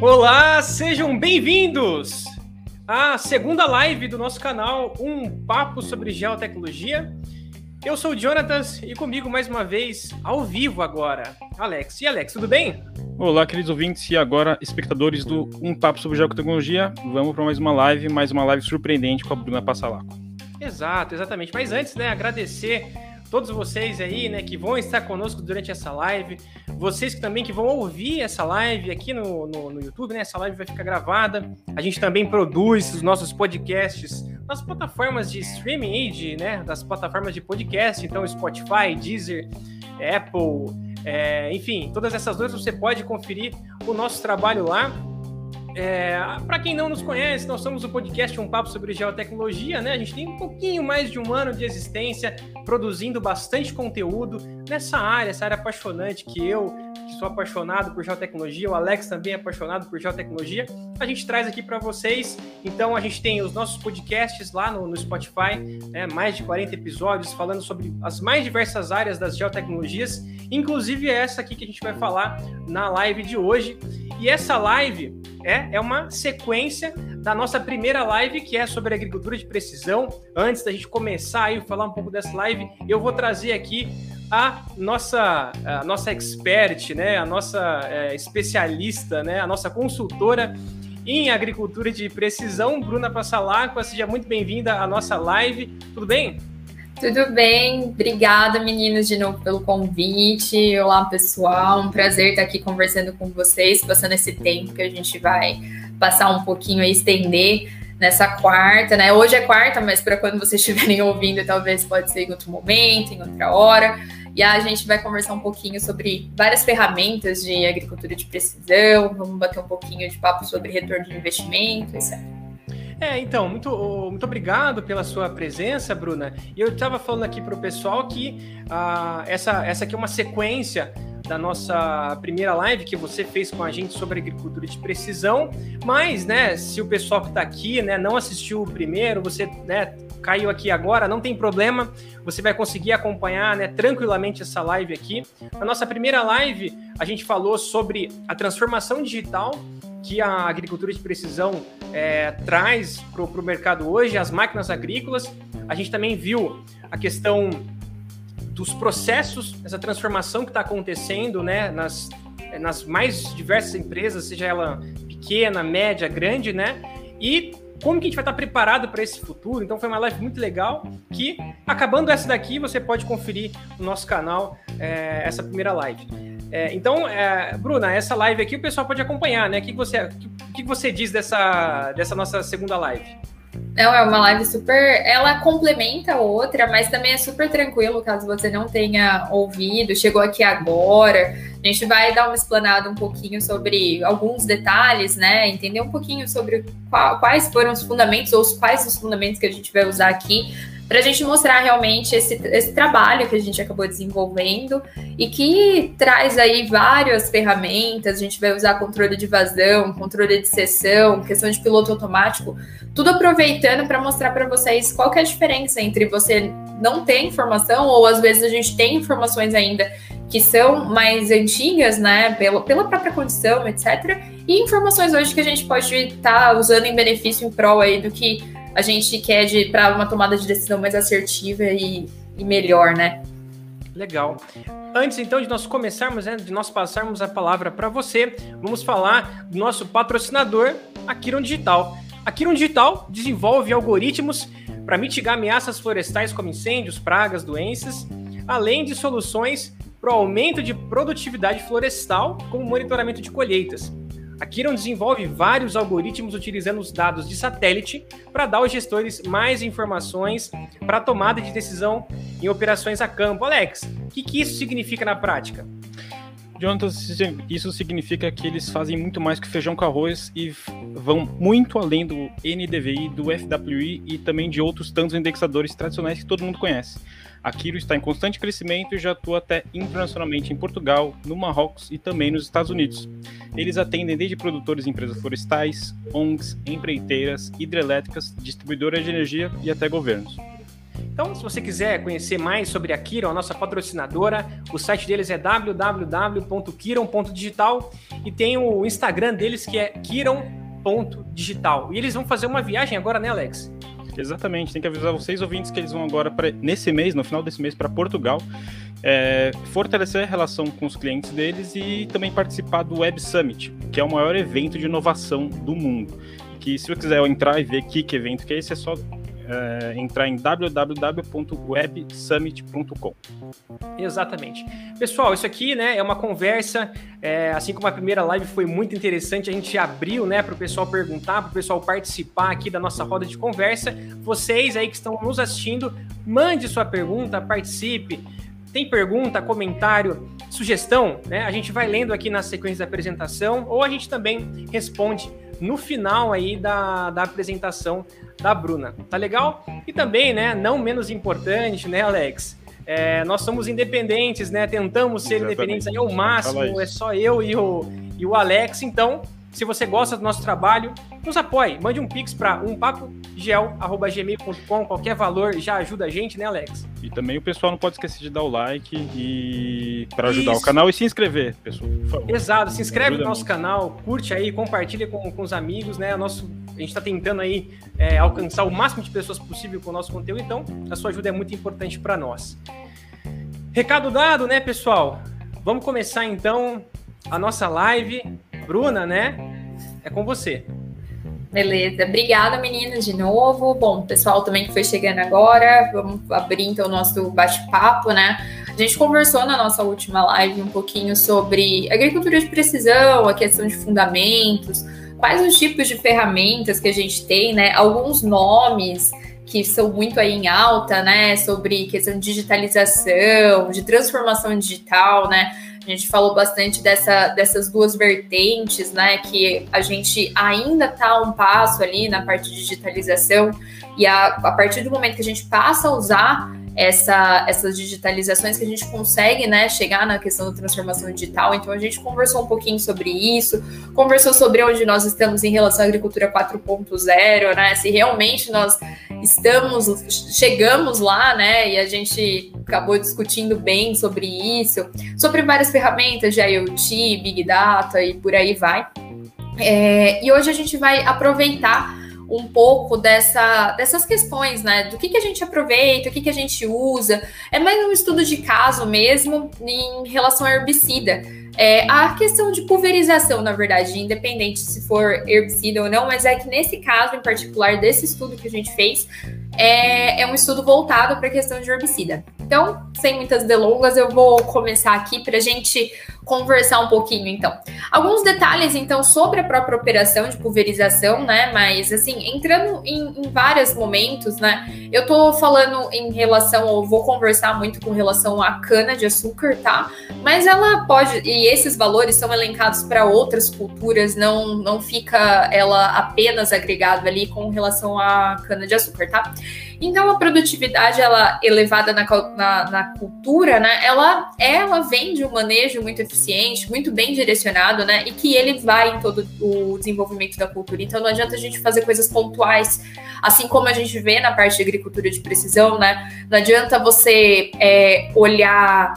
Olá, sejam bem-vindos à segunda live do nosso canal, um papo sobre geotecnologia. Eu sou o Jonatas e comigo mais uma vez, ao vivo agora, Alex. E Alex, tudo bem? Olá, queridos ouvintes e agora espectadores do Um Papo sobre Geotecnologia. Vamos para mais uma live, mais uma live surpreendente com a Bruna Passalaco. Exato, exatamente. Mas antes, né, agradecer todos vocês aí, né, que vão estar conosco durante essa live, vocês também que vão ouvir essa live aqui no, no, no, YouTube, né, essa live vai ficar gravada. A gente também produz os nossos podcasts nas plataformas de streaming de, né, das plataformas de podcast, então Spotify, Deezer, Apple, é, enfim, todas essas duas você pode conferir o nosso trabalho lá. É, para quem não nos conhece, nós somos o podcast Um Papo sobre Geotecnologia, né? A gente tem um pouquinho mais de um ano de existência, produzindo bastante conteúdo nessa área, essa área apaixonante que eu, que sou apaixonado por geotecnologia, o Alex também é apaixonado por geotecnologia, a gente traz aqui para vocês. Então a gente tem os nossos podcasts lá no, no Spotify, né? mais de 40 episódios falando sobre as mais diversas áreas das geotecnologias, inclusive essa aqui que a gente vai falar na live de hoje. E essa live é, é uma sequência da nossa primeira live, que é sobre agricultura de precisão. Antes da gente começar aí falar um pouco dessa live, eu vou trazer aqui a nossa, a nossa expert, né, a nossa é, especialista, né, a nossa consultora em agricultura de precisão, Bruna Passalacqua. Seja muito bem-vinda à nossa live. Tudo bem? Tudo bem, obrigada meninos de novo pelo convite. Olá pessoal, um prazer estar aqui conversando com vocês, passando esse tempo que a gente vai passar um pouquinho e estender nessa quarta, né? Hoje é quarta, mas para quando vocês estiverem ouvindo, talvez pode ser em outro momento, em outra hora. E a gente vai conversar um pouquinho sobre várias ferramentas de agricultura de precisão, vamos bater um pouquinho de papo sobre retorno de investimento, etc. É, então, muito, muito obrigado pela sua presença, Bruna. E eu estava falando aqui para o pessoal que uh, essa, essa aqui é uma sequência da nossa primeira live que você fez com a gente sobre agricultura de precisão, mas, né, se o pessoal que está aqui, né, não assistiu o primeiro, você, né, caiu aqui agora, não tem problema, você vai conseguir acompanhar, né, tranquilamente essa live aqui. Na nossa primeira live, a gente falou sobre a transformação digital que a agricultura de precisão é, traz para o mercado hoje, as máquinas agrícolas. A gente também viu a questão dos processos, essa transformação que está acontecendo né, nas, nas mais diversas empresas, seja ela pequena, média, grande, né? E como que a gente vai estar preparado para esse futuro. Então foi uma live muito legal que, acabando essa daqui, você pode conferir no nosso canal é, essa primeira live. É, então, é, Bruna, essa live aqui o pessoal pode acompanhar, né? O que, você, o que, você diz dessa, dessa nossa segunda live? Não, é uma live super. Ela complementa a outra, mas também é super tranquilo caso você não tenha ouvido, chegou aqui agora. A gente vai dar uma explanada um pouquinho sobre alguns detalhes, né? Entender um pouquinho sobre qual, quais foram os fundamentos ou quais os fundamentos que a gente vai usar aqui para a gente mostrar realmente esse, esse trabalho que a gente acabou desenvolvendo e que traz aí várias ferramentas. A gente vai usar controle de vazão, controle de sessão, questão de piloto automático, tudo aproveitando para mostrar para vocês qual é a diferença entre você não ter informação ou às vezes a gente tem informações ainda que são mais antigas, né, pela, pela própria condição, etc. E informações hoje que a gente pode estar tá usando em benefício em prol aí do que a gente quer de para uma tomada de decisão mais assertiva e, e melhor, né? Legal. Antes então de nós começarmos, né, de nós passarmos a palavra para você, vamos falar do nosso patrocinador, a Kiron Digital. A Kiron Digital desenvolve algoritmos para mitigar ameaças florestais como incêndios, pragas, doenças, além de soluções para o aumento de produtividade florestal, como monitoramento de colheitas. A Kiron desenvolve vários algoritmos utilizando os dados de satélite para dar aos gestores mais informações para tomada de decisão em operações a campo. Alex, o que, que isso significa na prática? Jonathan, isso significa que eles fazem muito mais que feijão com arroz e vão muito além do NDVI, do FWI e também de outros tantos indexadores tradicionais que todo mundo conhece. A Kiro está em constante crescimento e já atua até internacionalmente em Portugal, no Marrocos e também nos Estados Unidos. Eles atendem desde produtores e empresas florestais, ONGs, empreiteiras, hidrelétricas, distribuidoras de energia e até governos. Então, se você quiser conhecer mais sobre a Kiron, a nossa patrocinadora, o site deles é www.kiron.digital e tem o Instagram deles que é kiron.digital. E eles vão fazer uma viagem agora, né, Alex? Exatamente, tem que avisar vocês ouvintes que eles vão agora pra, nesse mês, no final desse mês, para Portugal, é, fortalecer a relação com os clientes deles e também participar do Web Summit, que é o maior evento de inovação do mundo. Que se você quiser entrar e ver que, que evento que é esse, é só é, entrar em www.websummit.com. Exatamente. Pessoal, isso aqui né, é uma conversa, é, assim como a primeira live foi muito interessante, a gente abriu né, para o pessoal perguntar, para o pessoal participar aqui da nossa roda de conversa. Vocês aí que estão nos assistindo, mande sua pergunta, participe. Tem pergunta, comentário, sugestão, né? A gente vai lendo aqui na sequência da apresentação ou a gente também responde no final aí da, da apresentação da Bruna. Tá legal? E também, né, não menos importante, né, Alex? É, nós somos independentes, né? Tentamos ser Exatamente. independentes aí ao máximo. É só eu e o, e o Alex. Então, se você gosta do nosso trabalho, nos apoie. Mande um pix para umpapogel.gmail.com. Qualquer valor já ajuda a gente, né, Alex? E também o pessoal não pode esquecer de dar o like e para ajudar Isso. o canal e se inscrever, pessoal. Exato, se inscreve no nosso muito. canal, curte aí, compartilha com, com os amigos, né? Nosso, a gente está tentando aí é, alcançar o máximo de pessoas possível com o nosso conteúdo, então a sua ajuda é muito importante para nós. Recado dado, né, pessoal? Vamos começar então a nossa live. Bruna, né? É com você. Beleza, obrigada meninas de novo. Bom, pessoal também que foi chegando agora, vamos abrir então o nosso bate-papo, né? A gente conversou na nossa última live um pouquinho sobre agricultura de precisão, a questão de fundamentos, quais os tipos de ferramentas que a gente tem, né? Alguns nomes que são muito aí em alta, né? Sobre questão de digitalização, de transformação digital, né? A gente falou bastante dessa, dessas duas vertentes, né? Que a gente ainda está um passo ali na parte de digitalização, e a, a partir do momento que a gente passa a usar essa, essas digitalizações que a gente consegue né, chegar na questão da transformação digital. Então, a gente conversou um pouquinho sobre isso, conversou sobre onde nós estamos em relação à agricultura 4.0, né? Se realmente nós estamos, chegamos lá, né? E a gente acabou discutindo bem sobre isso, sobre várias ferramentas de IoT, Big Data e por aí vai. É, e hoje a gente vai aproveitar um pouco dessa, dessas questões, né? Do que, que a gente aproveita, o que, que a gente usa. É mais um estudo de caso mesmo em relação a herbicida. É, a questão de pulverização, na verdade, independente se for herbicida ou não, mas é que nesse caso em particular, desse estudo que a gente fez, é, é um estudo voltado para a questão de herbicida. Então, sem muitas delongas, eu vou começar aqui para a gente conversar um pouquinho, então. Alguns detalhes, então, sobre a própria operação de pulverização, né? Mas, assim, entrando em, em vários momentos, né? Eu tô falando em relação, ou vou conversar muito com relação à cana-de-açúcar, tá? Mas ela pode, e esses valores são elencados para outras culturas, não, não fica ela apenas agregado ali com relação à cana-de-açúcar, tá? Então, a produtividade, ela elevada na, na, na cultura, né? Ela, ela vem de um manejo muito eficiente muito bem direcionado, né? E que ele vai em todo o desenvolvimento da cultura. Então não adianta a gente fazer coisas pontuais, assim como a gente vê na parte de agricultura de precisão, né? Não adianta você é, olhar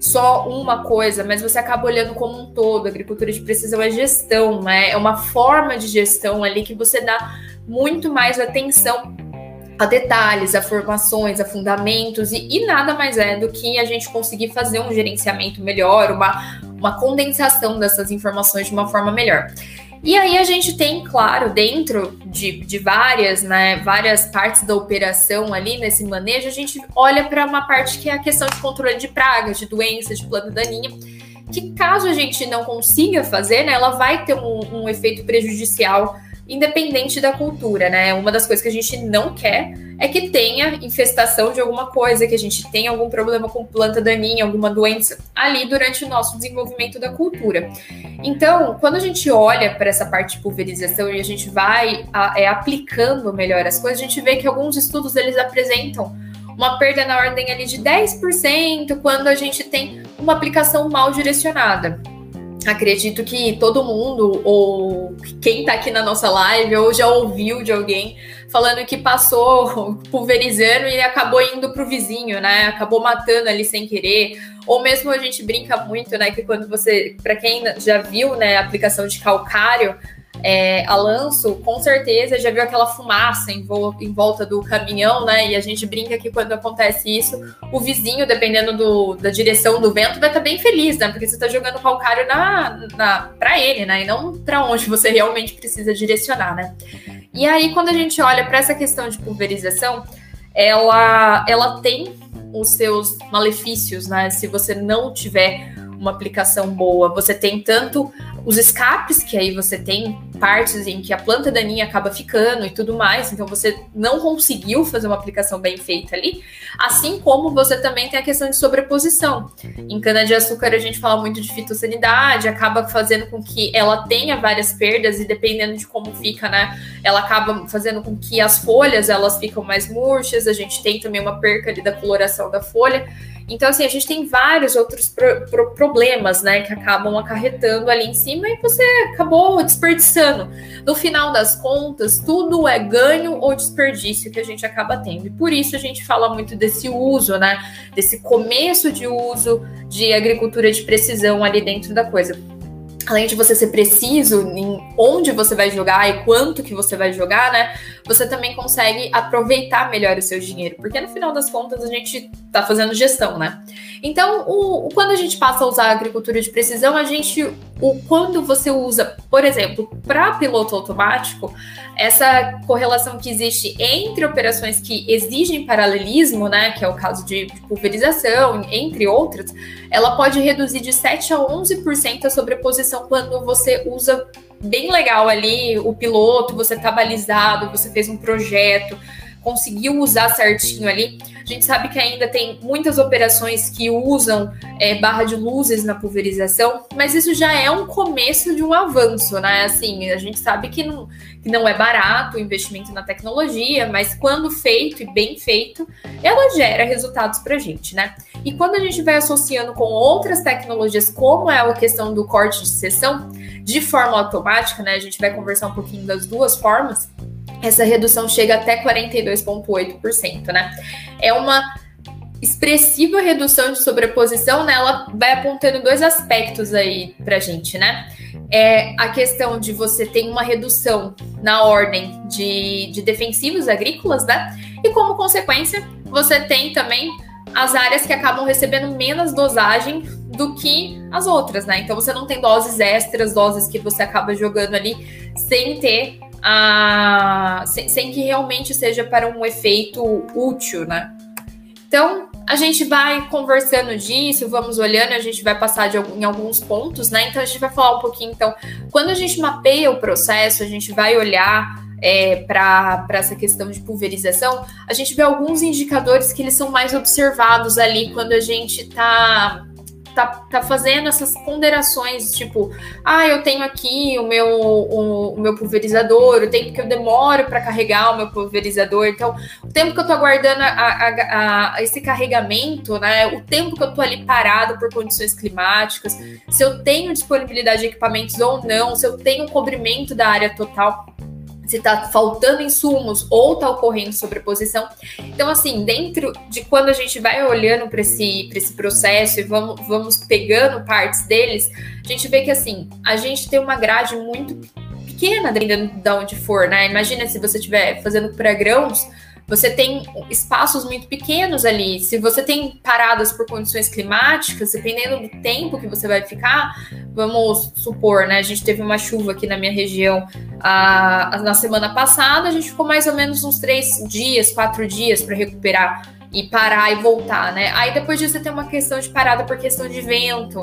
só uma coisa, mas você acaba olhando como um todo. A agricultura de precisão é gestão, né? É uma forma de gestão ali que você dá muito mais atenção a detalhes, a formações, a fundamentos, e, e, nada mais é do que a gente conseguir fazer um gerenciamento melhor, uma, uma condensação dessas informações de uma forma melhor. E aí a gente tem, claro, dentro de, de várias, né, várias partes da operação ali nesse manejo, a gente olha para uma parte que é a questão de controle de pragas, de doenças, de planta daninha, que caso a gente não consiga fazer, né, ela vai ter um, um efeito prejudicial independente da cultura, né? Uma das coisas que a gente não quer é que tenha infestação de alguma coisa, que a gente tenha algum problema com planta daninha, alguma doença ali durante o nosso desenvolvimento da cultura. Então, quando a gente olha para essa parte de pulverização e a gente vai é, aplicando melhor as coisas, a gente vê que alguns estudos eles apresentam uma perda na ordem ali de 10% quando a gente tem uma aplicação mal direcionada acredito que todo mundo, ou quem está aqui na nossa live, ou já ouviu de alguém falando que passou pulverizando e acabou indo pro vizinho, né? Acabou matando ali sem querer. Ou mesmo a gente brinca muito, né? Que quando você, para quem já viu, né, a aplicação de calcário, é, com certeza já viu aquela fumaça em, em, volta do caminhão, né? E a gente brinca que quando acontece isso, o vizinho, dependendo do, da direção do vento, vai estar tá bem feliz, né? Porque você está jogando calcário na, na, para ele, né? E não para onde você realmente precisa direcionar, né? E aí, quando a gente olha para essa questão de pulverização, ela, ela tem os seus malefícios, né? Se você não tiver uma aplicação boa, você tem tanto os escapes, que aí você tem partes em que a planta daninha acaba ficando e tudo mais, então você não conseguiu fazer uma aplicação bem feita ali, assim como você também tem a questão de sobreposição. Em cana-de-açúcar a gente fala muito de fitossanidade, acaba fazendo com que ela tenha várias perdas e dependendo de como fica, né, ela acaba fazendo com que as folhas elas ficam mais murchas, a gente tem também uma perca ali da coloração da folha, então, assim, a gente tem vários outros pro, pro, problemas, né, que acabam acarretando ali em cima e você acabou desperdiçando. No final das contas, tudo é ganho ou desperdício que a gente acaba tendo. E por isso a gente fala muito desse uso, né, desse começo de uso de agricultura de precisão ali dentro da coisa além de você ser preciso em onde você vai jogar e quanto que você vai jogar, né? Você também consegue aproveitar melhor o seu dinheiro, porque no final das contas a gente tá fazendo gestão, né? Então, o, o quando a gente passa a usar a agricultura de precisão, a gente, o quando você usa, por exemplo, para piloto automático, essa correlação que existe entre operações que exigem paralelismo, né, que é o caso de pulverização, entre outras, ela pode reduzir de 7 a 11% a sobreposição quando você usa bem legal ali o piloto, você tá balizado, você fez um projeto, conseguiu usar certinho ali. A gente sabe que ainda tem muitas operações que usam é, barra de luzes na pulverização, mas isso já é um começo de um avanço, né? Assim, a gente sabe que não, que não é barato o investimento na tecnologia, mas quando feito e bem feito, ela gera resultados para a gente, né? E quando a gente vai associando com outras tecnologias, como é a questão do corte de seção, de forma automática, né? A gente vai conversar um pouquinho das duas formas essa redução chega até 42,8%, né? É uma expressiva redução de sobreposição, né? Ela vai apontando dois aspectos aí pra gente, né? É a questão de você ter uma redução na ordem de, de defensivos agrícolas, né? E como consequência, você tem também as áreas que acabam recebendo menos dosagem do que as outras, né? Então você não tem doses extras, doses que você acaba jogando ali sem ter a, sem, sem que realmente seja para um efeito útil, né? Então, a gente vai conversando disso, vamos olhando, a gente vai passar de, em alguns pontos, né? Então, a gente vai falar um pouquinho. Então, quando a gente mapeia o processo, a gente vai olhar é, para essa questão de pulverização, a gente vê alguns indicadores que eles são mais observados ali quando a gente está tá, tá fazendo essas ponderações, tipo, ah, eu tenho aqui o meu, o, o meu pulverizador, o tempo que eu demoro para carregar o meu pulverizador, então, o tempo que eu tô aguardando a, a, a, esse carregamento, né, o tempo que eu tô ali parado por condições climáticas, se eu tenho disponibilidade de equipamentos ou não, se eu tenho cobrimento da área total se está faltando insumos ou está ocorrendo sobreposição. Então, assim, dentro de quando a gente vai olhando para esse, esse processo e vamos, vamos pegando partes deles, a gente vê que, assim, a gente tem uma grade muito pequena dentro de onde for, né? Imagina se você estiver fazendo para grãos, você tem espaços muito pequenos ali. Se você tem paradas por condições climáticas, dependendo do tempo que você vai ficar, vamos supor, né? A gente teve uma chuva aqui na minha região a, na semana passada, a gente ficou mais ou menos uns três dias, quatro dias para recuperar e parar e voltar, né? Aí depois disso você tem uma questão de parada por questão de vento.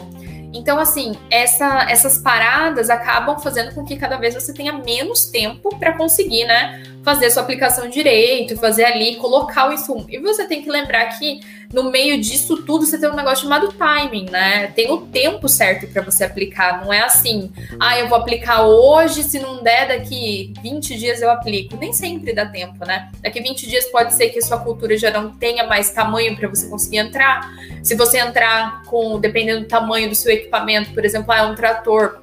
Então, assim, essa, essas paradas acabam fazendo com que cada vez você tenha menos tempo para conseguir, né, fazer a sua aplicação direito, fazer ali, colocar o insumo. E você tem que lembrar que no meio disso tudo você tem um negócio chamado timing, né? Tem o tempo certo para você aplicar. Não é assim, ah, eu vou aplicar hoje, se não der, daqui 20 dias eu aplico. Nem sempre dá tempo, né? Daqui 20 dias pode ser que a sua cultura já não tenha mais tamanho para você conseguir entrar. Se você entrar com, dependendo do tamanho do seu equipamento, por exemplo, ah, é um trator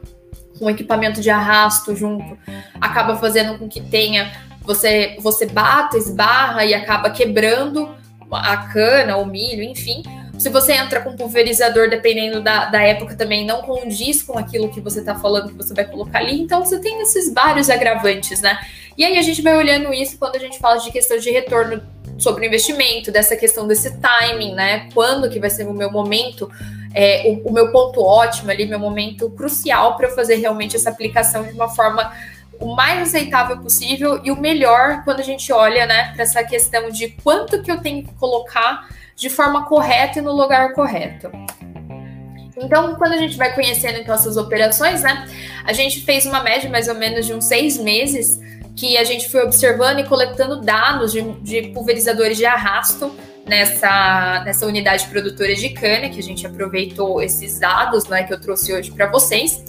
com equipamento de arrasto junto, acaba fazendo com que tenha você, você bata, esbarra e acaba quebrando a cana, o milho, enfim. Se você entra com pulverizador, dependendo da, da época também, não condiz com aquilo que você está falando que você vai colocar ali. Então, você tem esses vários agravantes, né? E aí a gente vai olhando isso quando a gente fala de questão de retorno sobre o investimento, dessa questão desse timing, né? Quando que vai ser o meu momento, é, o, o meu ponto ótimo ali, meu momento crucial para eu fazer realmente essa aplicação de uma forma o mais aceitável possível e o melhor quando a gente olha, né, para essa questão de quanto que eu tenho que colocar de forma correta e no lugar correto. Então, quando a gente vai conhecendo então essas operações, né, a gente fez uma média mais ou menos de uns seis meses que a gente foi observando e coletando dados de, de pulverizadores de arrasto nessa, nessa unidade produtora de cana, que a gente aproveitou esses dados né, que eu trouxe hoje para vocês.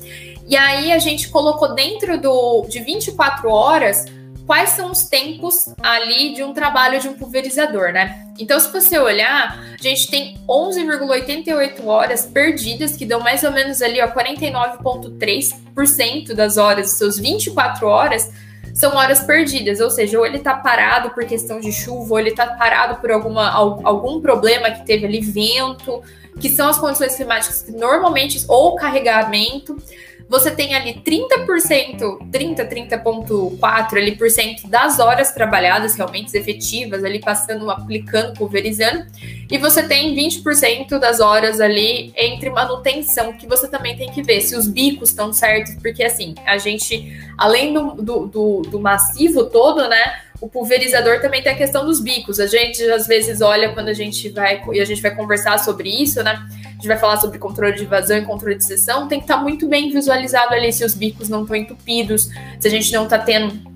E aí a gente colocou dentro do, de 24 horas quais são os tempos ali de um trabalho de um pulverizador, né? Então, se você olhar, a gente tem 11,88 horas perdidas, que dão mais ou menos ali, ó, 49,3% das horas, seus 24 horas, são horas perdidas, ou seja, ou ele está parado por questão de chuva, ou ele está parado por alguma, algum problema que teve ali, vento, que são as condições climáticas que normalmente, ou carregamento, você tem ali 30%, 30, 30,4% ali por cento das horas trabalhadas realmente efetivas, ali passando, aplicando, pulverizando, e você tem 20% das horas ali entre manutenção, que você também tem que ver se os bicos estão certos, porque assim, a gente, além do, do, do, do massivo todo, né? O pulverizador também tem a questão dos bicos. A gente às vezes olha quando a gente vai e a gente vai conversar sobre isso, né? A gente vai falar sobre controle de vazão e controle de seção, tem que estar tá muito bem visualizado ali se os bicos não estão entupidos, se a gente não está tendo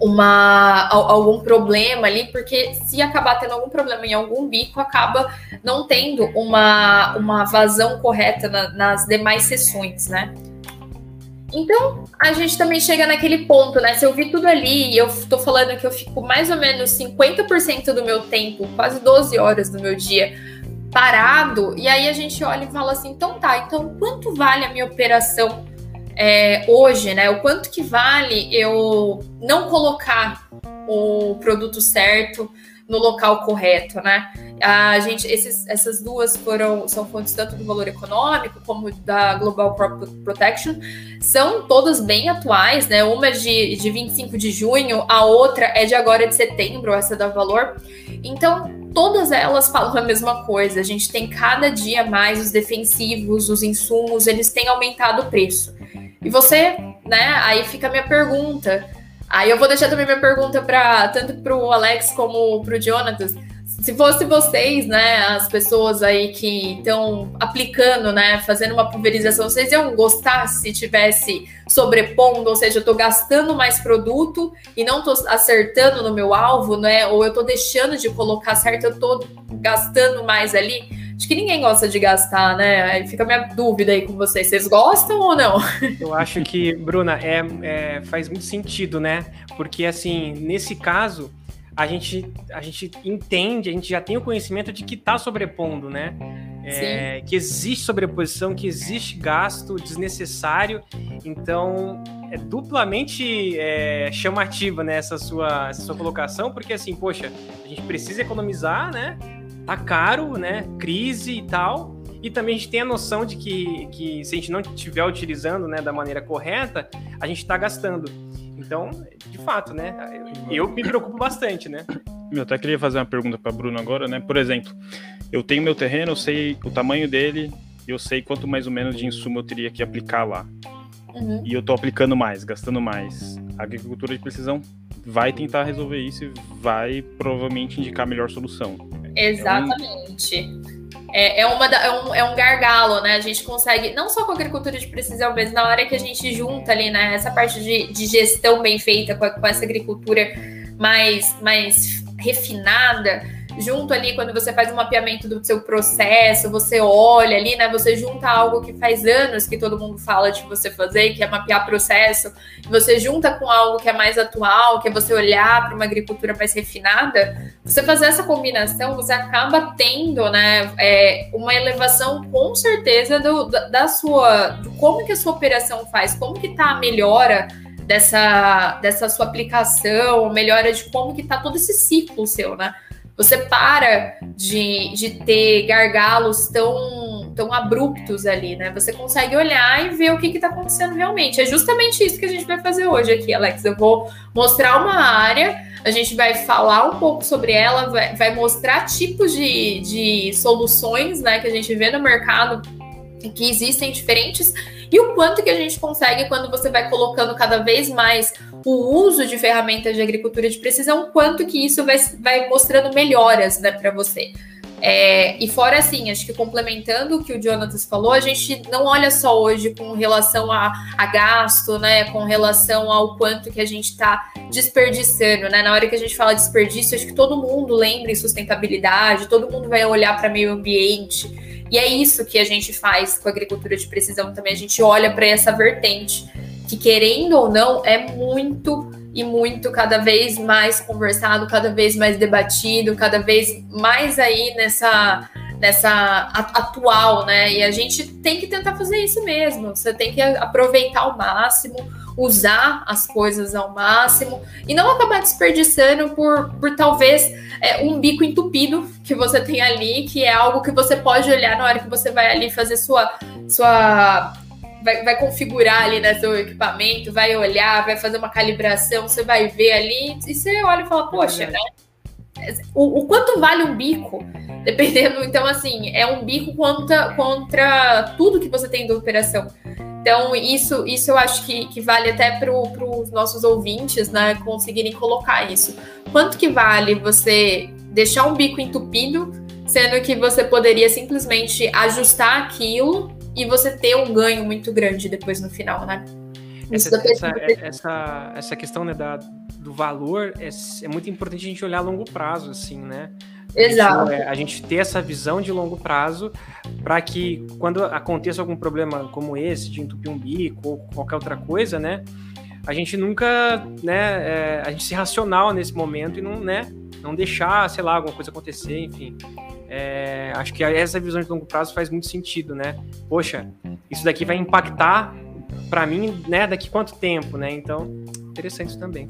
uma algum problema ali, porque se acabar tendo algum problema em algum bico, acaba não tendo uma, uma vazão correta na, nas demais seções, né? Então, a gente também chega naquele ponto, né? Se eu vi tudo ali e eu tô falando que eu fico mais ou menos 50% do meu tempo, quase 12 horas do meu dia, parado, e aí a gente olha e fala assim: então tá, então quanto vale a minha operação é, hoje, né? O quanto que vale eu não colocar o produto certo no local correto, né? A gente, esses, essas duas foram são fontes tanto do valor econômico como da Global Crop Protection, são todas bem atuais, né? Uma é de, de 25 de junho, a outra é de agora de setembro, essa da Valor. Então, todas elas falam a mesma coisa. A gente tem cada dia mais os defensivos, os insumos, eles têm aumentado o preço. E você, né? Aí fica a minha pergunta Aí eu vou deixar também minha pergunta para tanto para o Alex como para o Jonathan. Se fosse vocês, né, as pessoas aí que estão aplicando, né, fazendo uma pulverização, vocês iam gostar se tivesse sobrepondo, ou seja, eu estou gastando mais produto e não estou acertando no meu alvo, né, ou eu estou deixando de colocar certo, eu estou gastando mais ali. Acho que ninguém gosta de gastar, né? Aí fica a minha dúvida aí com vocês. Vocês gostam ou não? Eu acho que, Bruna, é, é, faz muito sentido, né? Porque, assim, nesse caso, a gente, a gente entende, a gente já tem o conhecimento de que está sobrepondo, né? É, que existe sobreposição, que existe gasto desnecessário. Então, é duplamente é, chamativa né, essa, sua, essa sua colocação, porque assim, poxa, a gente precisa economizar, né? Tá caro, né? Crise e tal. E também a gente tem a noção de que, que se a gente não estiver utilizando né, da maneira correta, a gente está gastando. Então, de fato, né? Eu me preocupo bastante, né? Eu até queria fazer uma pergunta para Bruno agora, né? Por exemplo, eu tenho meu terreno, eu sei o tamanho dele, eu sei quanto mais ou menos de insumo eu teria que aplicar lá. Uhum. E eu estou aplicando mais, gastando mais. A agricultura de precisão vai tentar resolver isso e vai provavelmente indicar a melhor solução. Exatamente. É, é, uma, é, um, é um gargalo, né? A gente consegue, não só com a agricultura de precisão, mas na hora que a gente junta ali, né? Essa parte de, de gestão bem feita com, com essa agricultura mais, mais refinada, junto ali, quando você faz um mapeamento do seu processo, você olha ali, né? Você junta algo que faz anos que todo mundo fala de você fazer, que é mapear processo, você junta com algo que é mais atual, que é você olhar para uma agricultura mais refinada, você fazer essa combinação, você acaba tendo, né, é, uma elevação com certeza do, da, da sua, do como que a sua operação faz, como que tá a melhora dessa, dessa sua aplicação, melhora de como que tá todo esse ciclo seu, né? Você para de, de ter gargalos tão, tão abruptos ali, né? Você consegue olhar e ver o que está acontecendo realmente. É justamente isso que a gente vai fazer hoje aqui, Alex. Eu vou mostrar uma área, a gente vai falar um pouco sobre ela, vai, vai mostrar tipos de, de soluções né, que a gente vê no mercado que existem diferentes e o quanto que a gente consegue quando você vai colocando cada vez mais o uso de ferramentas de agricultura de precisão, quanto que isso vai, vai mostrando melhoras né, para você. É, e fora assim, acho que complementando o que o Jonathan falou, a gente não olha só hoje com relação a, a gasto, né? Com relação ao quanto que a gente está desperdiçando, né? Na hora que a gente fala desperdício, acho que todo mundo lembra em sustentabilidade, todo mundo vai olhar para meio ambiente. E é isso que a gente faz com a agricultura de precisão também. A gente olha para essa vertente, que querendo ou não, é muito e muito cada vez mais conversado, cada vez mais debatido, cada vez mais aí nessa nessa atual, né? E a gente tem que tentar fazer isso mesmo. Você tem que aproveitar ao máximo, usar as coisas ao máximo e não acabar desperdiçando por, por talvez é, um bico entupido que você tem ali, que é algo que você pode olhar na hora que você vai ali fazer sua sua vai, vai configurar ali né, seu equipamento, vai olhar, vai fazer uma calibração, você vai ver ali, e você olha e fala, poxa, né? O, o, quanto vale um bico? Dependendo, então, assim, é um bico contra, contra tudo que você tem da operação. Então, isso, isso eu acho que, que vale até para os nossos ouvintes, né, conseguirem colocar isso. Quanto que vale você deixar um bico entupido, sendo que você poderia simplesmente ajustar aquilo e você ter um ganho muito grande depois no final, né? Essa, essa, essa, essa, questão né, da, do valor é, é, muito importante a gente olhar a longo prazo, assim, né? Exato. A gente, é, a gente ter essa visão de longo prazo para que quando aconteça algum problema como esse, de entupir um bico ou qualquer outra coisa, né? A gente nunca, né? É, a gente ser racional nesse momento e não, né? Não deixar, sei lá, alguma coisa acontecer, enfim. É, acho que essa visão de longo prazo faz muito sentido, né? Poxa, isso daqui vai impactar para mim, né? Daqui quanto tempo, né? Então, interessante também.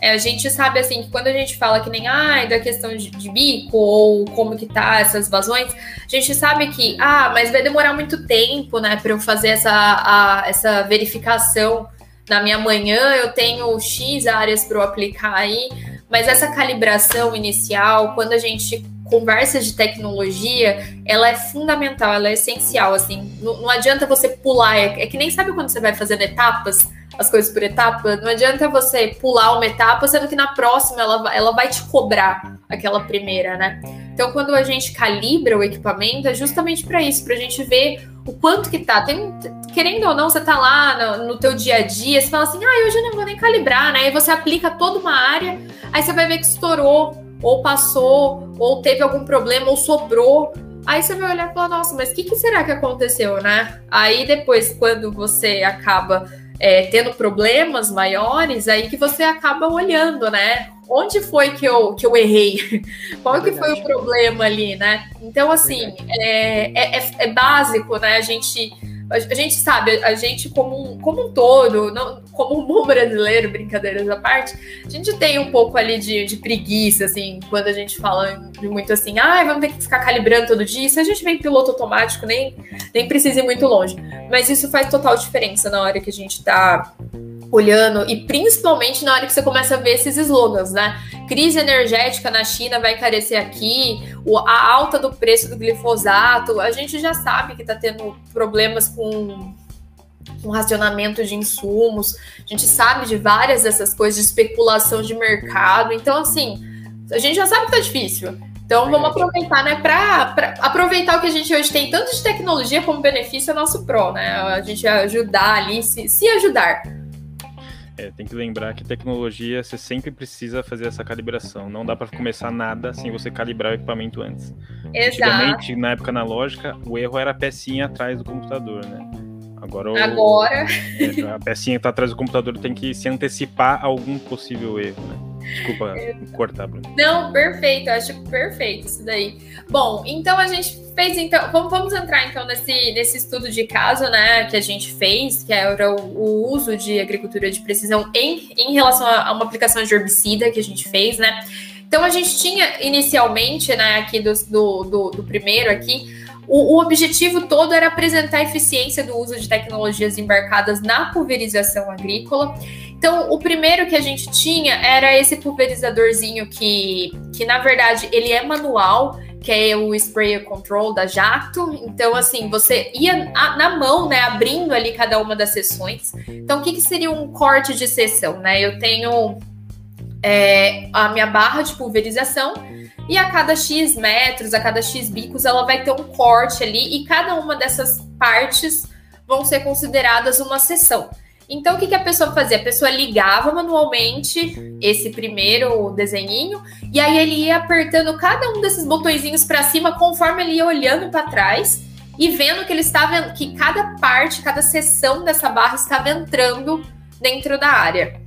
É, a gente sabe assim que quando a gente fala que nem ah, da questão de, de, bico ou como que tá essas vazões, a gente sabe que ah, mas vai demorar muito tempo, né, para eu fazer essa, a, essa verificação na minha manhã. Eu tenho X áreas para eu aplicar aí, mas essa calibração inicial, quando a gente conversa de tecnologia, ela é fundamental, ela é essencial, assim. Não, não adianta você pular, é, é, que nem sabe quando você vai fazendo etapas, as coisas por etapa, não adianta você pular uma etapa, sendo que na próxima ela, ela vai te cobrar aquela primeira, né? Então, quando a gente calibra o equipamento, é justamente para isso, para a gente ver o quanto que tá. Tem, querendo ou não, você tá lá no, no teu dia a dia, você fala assim, ah, hoje eu não vou nem calibrar, né? Aí você aplica toda uma área, aí você vai ver que estourou ou passou, ou teve algum problema, ou sobrou. Aí você vai olhar e falar, nossa, mas o que, que, será que aconteceu, né? Aí depois, quando você acaba é, tendo problemas maiores, aí que você acaba olhando, né? Onde foi que eu, que eu errei? Qual é que foi o problema ali, né? Então, assim, é, é, é, é básico, né? A gente a gente sabe, a gente como um, como um todo, não, como um bom brasileiro, brincadeiras à parte, a gente tem um pouco ali de, de preguiça, assim, quando a gente fala muito assim, ah, vamos ter que ficar calibrando todo dia. Se a gente vem piloto automático, nem, nem precisa ir muito longe. Mas isso faz total diferença na hora que a gente tá olhando, e principalmente na hora que você começa a ver esses slogans, né? Crise energética na China vai encarecer aqui, a alta do preço do glifosato, a gente já sabe que está tendo problemas com, com racionamento de insumos, a gente sabe de várias dessas coisas, de especulação de mercado, então assim, a gente já sabe que tá difícil. Então vamos aproveitar, né, para aproveitar o que a gente hoje tem, tanto de tecnologia como benefício é nosso pró, né? A gente ajudar ali, se, se ajudar. É, tem que lembrar que tecnologia você sempre precisa fazer essa calibração. Não dá para começar nada sem você calibrar o equipamento antes. Exato. Antigamente, na época analógica, o erro era a pecinha atrás do computador, né? Agora, o, Agora... É, a pecinha que está atrás do computador tem que se antecipar a algum possível erro, né? Desculpa cortar, Bruno. Não, perfeito, acho perfeito isso daí. Bom, então a gente fez então. Vamos, vamos entrar então nesse, nesse estudo de caso, né, que a gente fez, que era o, o uso de agricultura de precisão em, em relação a, uma aplicação de herbicida que a gente fez, né? Então a gente tinha inicialmente, né, aqui do, do, do, do primeiro aqui, o, o, objetivo todo era apresentar a eficiência do uso de tecnologias embarcadas na pulverização agrícola. Então, o primeiro que a gente tinha era esse pulverizadorzinho que, que na verdade, ele é manual, que é o Sprayer Control da Jacto. Então, assim, você ia na mão, né, abrindo ali cada uma das sessões. Então, o que, que seria um corte de sessão, né? Eu tenho é, a minha barra de pulverização e a cada X metros, a cada X bicos, ela vai ter um corte ali e cada uma dessas partes vão ser consideradas uma sessão. Então, o que, que a pessoa fazia? A pessoa ligava manualmente esse primeiro desenhinho e aí ele ia apertando cada um desses botõezinhos para cima conforme ele ia olhando para trás e vendo que ele estava que cada parte, cada seção dessa barra estava entrando dentro da área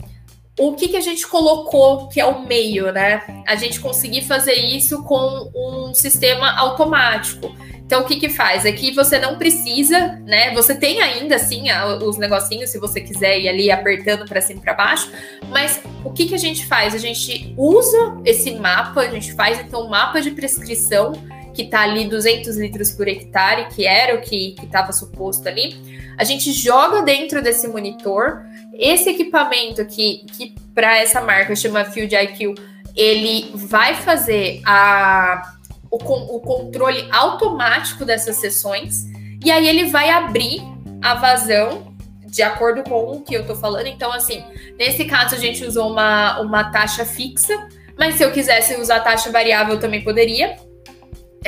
o que, que a gente colocou que é o meio, né? A gente conseguir fazer isso com um sistema automático. Então, o que que faz? É que você não precisa, né? Você tem ainda, assim, os negocinhos, se você quiser ir ali apertando para cima e para baixo, mas o que que a gente faz? A gente usa esse mapa, a gente faz, então, um mapa de prescrição, que está ali 200 litros por hectare, que era o que estava suposto ali. A gente joga dentro desse monitor, esse equipamento aqui, que para essa marca chama Field IQ, ele vai fazer a, o, o controle automático dessas sessões e aí ele vai abrir a vazão de acordo com o que eu tô falando. Então, assim, nesse caso a gente usou uma, uma taxa fixa, mas se eu quisesse usar taxa variável, eu também poderia.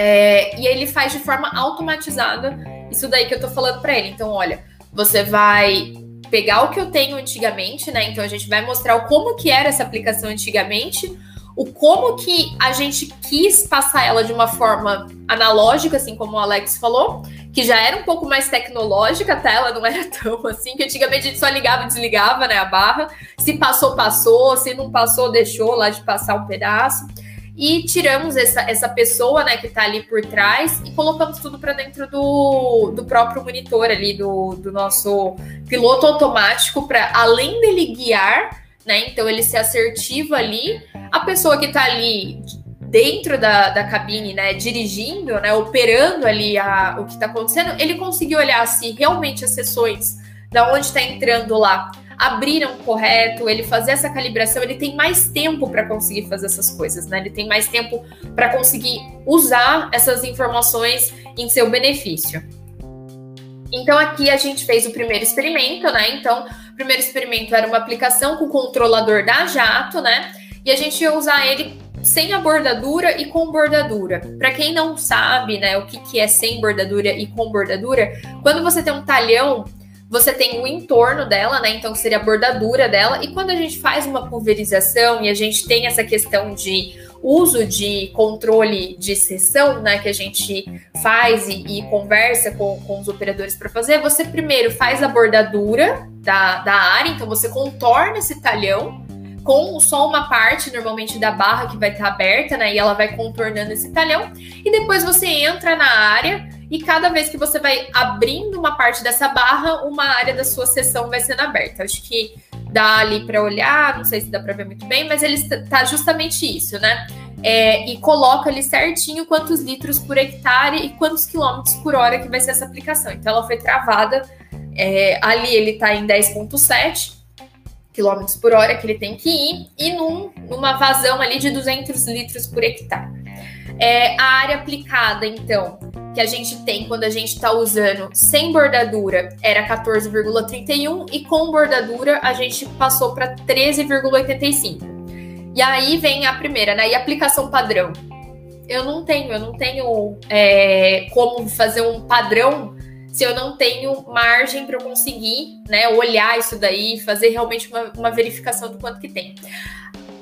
É, e ele faz de forma automatizada isso daí que eu tô falando para ele. Então, olha, você vai pegar o que eu tenho antigamente, né? Então a gente vai mostrar o como que era essa aplicação antigamente, o como que a gente quis passar ela de uma forma analógica, assim como o Alex falou, que já era um pouco mais tecnológica, até ela não era tão assim, que antigamente a gente só ligava e desligava, né, a barra. Se passou, passou, se não passou, deixou lá de passar um pedaço e tiramos essa, essa pessoa, né, que está ali por trás e colocamos tudo para dentro do, do próprio monitor ali, do, do nosso piloto automático, para além dele guiar, né, então ele ser assertivo ali, a pessoa que está ali dentro da, da cabine, né, dirigindo, né, operando ali a, o que está acontecendo, ele conseguiu olhar se realmente as sessões da onde está entrando lá abriram correto, ele fazer essa calibração, ele tem mais tempo para conseguir fazer essas coisas, né? Ele tem mais tempo para conseguir usar essas informações em seu benefício. Então aqui a gente fez o primeiro experimento, né? Então, o primeiro experimento era uma aplicação com o controlador da Jato, né? E a gente ia usar ele sem a bordadura e com bordadura. Para quem não sabe, né, o que, que é sem bordadura e com bordadura, quando você tem um talhão você tem o entorno dela, né? Então seria a bordadura dela. E quando a gente faz uma pulverização e a gente tem essa questão de uso de controle de sessão, né? Que a gente faz e, e conversa com, com os operadores para fazer, você primeiro faz a bordadura da, da área, então você contorna esse talhão com só uma parte, normalmente, da barra que vai estar aberta, né? E ela vai contornando esse talhão. E depois você entra na área e cada vez que você vai abrindo uma parte dessa barra, uma área da sua sessão vai sendo aberta. Acho que dá ali para olhar, não sei se dá para ver muito bem, mas ele está justamente isso, né? É, e coloca ali certinho quantos litros por hectare e quantos quilômetros por hora que vai ser essa aplicação. Então ela foi travada, é, ali ele está em 10,7 quilômetros por hora que ele tem que ir e num, numa vazão ali de 200 litros por hectare. É, a área aplicada, então, que a gente tem quando a gente está usando sem bordadura era 14,31 e com bordadura a gente passou para 13,85. E aí vem a primeira, né? E aplicação padrão. Eu não tenho, eu não tenho é, como fazer um padrão se eu não tenho margem para eu conseguir, né, olhar isso daí, fazer realmente uma, uma verificação do quanto que tem.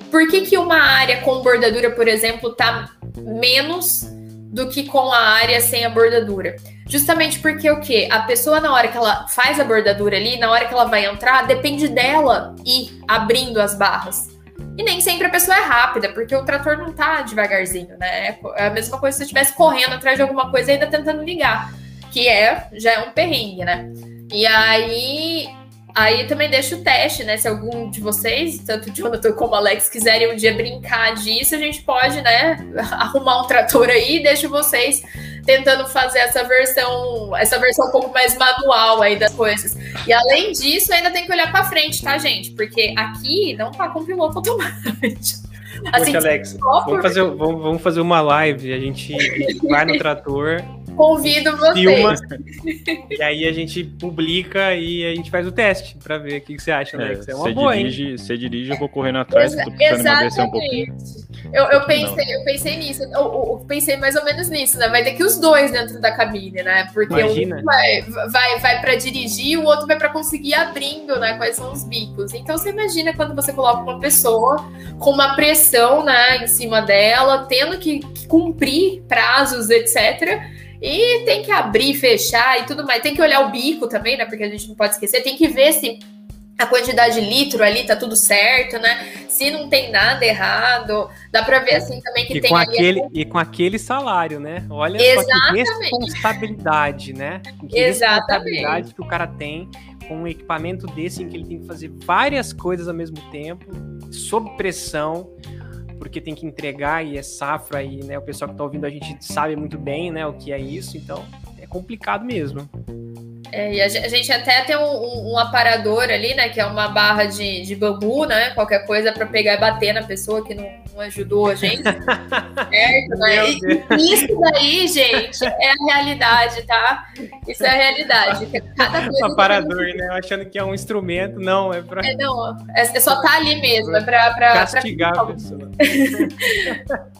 Por que, que uma área com bordadura, por exemplo, tá menos do que com a área sem a bordadura. Justamente porque o que? A pessoa, na hora que ela faz a bordadura ali, na hora que ela vai entrar, depende dela ir abrindo as barras. E nem sempre a pessoa é rápida, porque o trator não tá devagarzinho, né? É a mesma coisa se você estivesse correndo atrás de alguma coisa e ainda tentando ligar, que é já é um perrengue, né? E aí Aí também deixa o teste, né? Se algum de vocês, tanto o Jonathan como o Alex, quiserem um dia brincar disso, a gente pode, né, arrumar um trator aí e deixa vocês tentando fazer essa versão, essa versão um pouco mais manual aí das coisas. E além disso, ainda tem que olhar para frente, tá, gente? Porque aqui não tá com piloto automático. Assim, Poxa, Alex, vamos fazer, vamos, vamos fazer uma live. A gente vai no trator, Convido vocês. Filma, e aí a gente publica e a gente faz o teste para ver o que, você acha, né? É, é uma boa, dirige, hein? Você dirige, eu vou correndo atrás, Exa exatamente. um pouquinho. Eu, eu, pensei, eu pensei nisso, eu, eu, pensei mais ou menos nisso, né? Vai ter que os dois dentro da cabine, né? Porque Imagina. um vai, vai, vai para dirigir, o outro vai para conseguir abrindo, né? Quais são os bicos. Então você imagina quando você coloca uma pessoa com uma pressão, né, em cima dela, tendo que, que cumprir prazos, etc e tem que abrir, fechar e tudo mais. Tem que olhar o bico também, né? Porque a gente não pode esquecer. Tem que ver se a quantidade de litro ali tá tudo certo, né? Se não tem nada errado. Dá para ver assim também que e tem com aquele E com aquele salário, né? Olha Exatamente. só que responsabilidade, né? Que Exatamente. responsabilidade que o cara tem com um equipamento desse em que ele tem que fazer várias coisas ao mesmo tempo, sob pressão porque tem que entregar e é safra e né, o pessoal que está ouvindo a gente sabe muito bem né, o que é isso, então é complicado mesmo. É, e a gente até tem um, um, aparador ali, né? Que é uma barra de, de bambu, né? Qualquer coisa para pegar e bater na pessoa que não, não ajudou a gente. certo, né? E, isso daí, gente, é a realidade, tá? Isso é a realidade. Cada coisa aparador, né? Achando que é um instrumento, não, é pra. É, não, é, é só tá ali mesmo, é pra Castigar pra... a pessoa.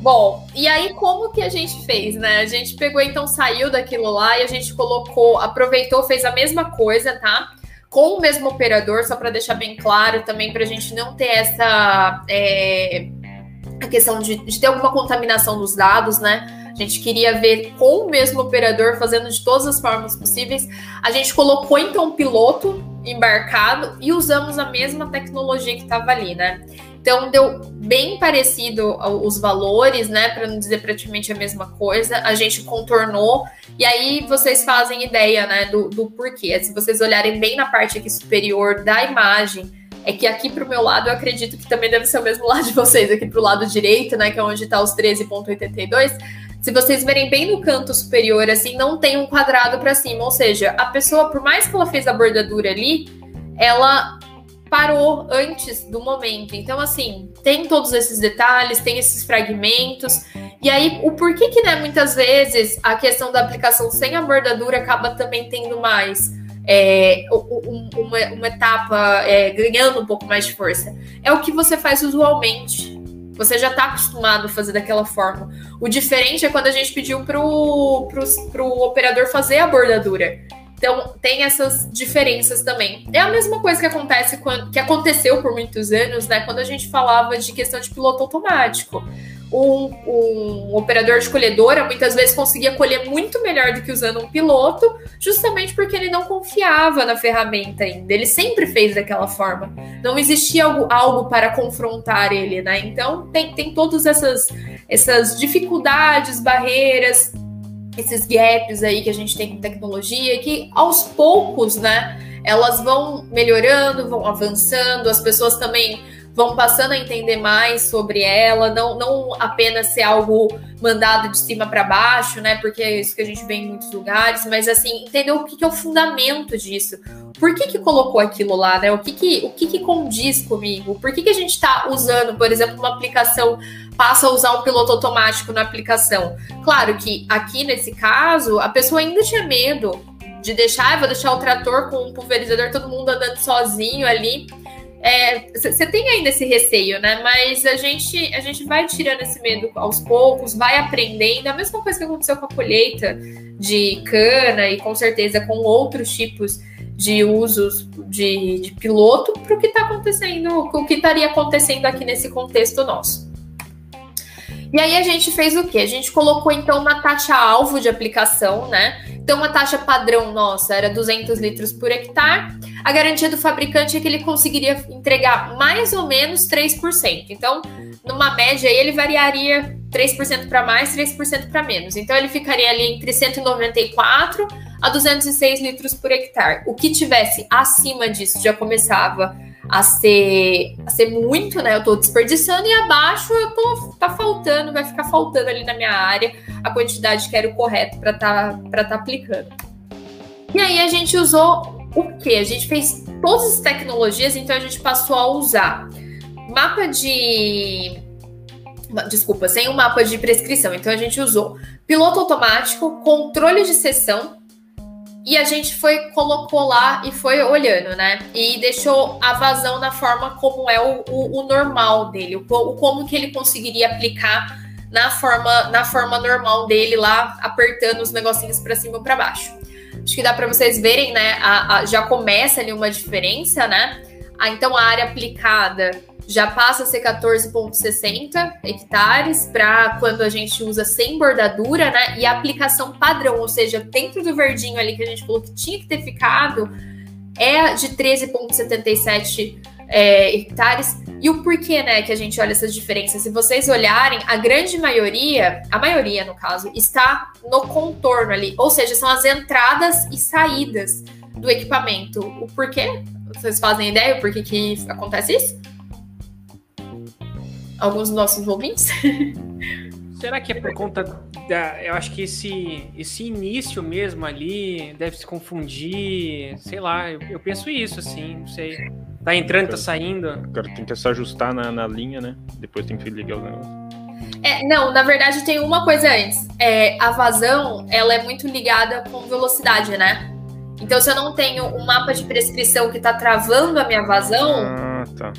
Bom, e aí como que a gente fez, né? A gente pegou, então, saiu daquilo lá e a gente colocou, aproveitou, fez a mesma coisa, tá? Com o mesmo operador, só para deixar bem claro também, para a gente não ter essa é, a questão de, de ter alguma contaminação dos dados, né? A gente queria ver com o mesmo operador, fazendo de todas as formas possíveis. A gente colocou então um piloto embarcado e usamos a mesma tecnologia que estava ali, né? Então deu bem parecido os valores, né? Para não dizer praticamente a mesma coisa. A gente contornou e aí vocês fazem ideia, né? Do, do porquê. Se vocês olharem bem na parte aqui superior da imagem, é que aqui para o meu lado eu acredito que também deve ser o mesmo lado de vocês, aqui para o lado direito, né? Que é onde está os 13,82. Se vocês verem bem no canto superior, assim, não tem um quadrado para cima. Ou seja, a pessoa, por mais que ela fez a bordadura ali, ela parou antes do momento. Então, assim, tem todos esses detalhes, tem esses fragmentos. E aí, o porquê que, né, muitas vezes a questão da aplicação sem a bordadura acaba também tendo mais. É, uma, uma, etapa é, ganhando um pouco mais de força. É o que você faz usualmente. Você já está acostumado a fazer daquela forma. O diferente é quando a gente pediu para o operador fazer a bordadura. Então, tem essas diferenças também. É a mesma coisa que acontece quando, que aconteceu por muitos anos, né? Quando a gente falava de questão de piloto automático. Um, um, operador de colhedora muitas vezes conseguia colher muito melhor do que usando um piloto, justamente porque ele não confiava na ferramenta ainda. Ele sempre fez daquela forma. Não existia algo, algo para confrontar ele, né? Então tem, tem todas essas, essas dificuldades, barreiras esses gaps aí que a gente tem com tecnologia, que aos poucos, né, elas vão melhorando, vão avançando, as pessoas também vão passando a entender mais sobre ela, não, não apenas ser algo mandado de cima para baixo, né? Porque é isso que a gente vê em muitos lugares, mas assim, entender o que, que é o fundamento disso. Por que, que colocou aquilo lá, né? O que, que, o que, que condiz comigo? Por que, que a gente está usando, por exemplo, uma aplicação passa a usar um piloto automático na aplicação? Claro que aqui nesse caso, a pessoa ainda tinha medo de deixar, ah, vou deixar o trator com um pulverizador, todo mundo andando sozinho ali. Você é, tem ainda esse receio, né? Mas a gente, a gente vai tirando esse medo aos poucos, vai aprendendo. A mesma coisa que aconteceu com a colheita de cana e com certeza com outros tipos de usos de, de piloto para o que está acontecendo, o que estaria acontecendo aqui nesse contexto nosso. E aí a gente fez o quê? A gente colocou então uma taxa alvo de aplicação, né? Então uma taxa padrão nossa era 200 litros por hectare. A garantia do fabricante é que ele conseguiria entregar mais ou menos 3%. Então, numa média ele variaria 3% para mais, 3% para menos. Então ele ficaria ali entre 194 a 206 litros por hectare. O que tivesse acima disso já começava a ser, a ser muito, né? Eu tô desperdiçando e abaixo eu tô tá faltando, vai ficar faltando ali na minha área a quantidade que era o correto para tá para tá aplicando. E aí a gente usou o que? A gente fez todas as tecnologias, então a gente passou a usar mapa de desculpa, sem o um mapa de prescrição. Então a gente usou piloto automático, controle de sessão e a gente foi, colocou lá e foi olhando, né? E deixou a vazão na forma como é o, o, o normal dele, o, o, como que ele conseguiria aplicar na forma, na forma normal dele lá, apertando os negocinhos para cima ou para baixo. Acho que dá para vocês verem, né? A, a, já começa ali uma diferença, né? Ah, então a área aplicada já passa a ser 14,60 hectares para quando a gente usa sem bordadura, né? E a aplicação padrão, ou seja, dentro do verdinho ali que a gente falou que tinha que ter ficado, é de 13,77 é, hectares. E o porquê, né, que a gente olha essas diferenças? Se vocês olharem, a grande maioria, a maioria no caso, está no contorno ali, ou seja, são as entradas e saídas do equipamento. O porquê? Vocês fazem ideia por que, que acontece isso? Alguns dos nossos ouvintes. Será que é por conta da. Eu acho que esse, esse início mesmo ali deve se confundir. Sei lá, eu, eu penso isso, assim, não sei. Tá entrando, tá saindo. O cara tenta se ajustar na, na linha, né? Depois tem que ligar o negócio. É, não, na verdade tem uma coisa antes. É, a vazão, ela é muito ligada com velocidade, né? Então, se eu não tenho um mapa de prescrição que tá travando a minha vazão, ah, tá.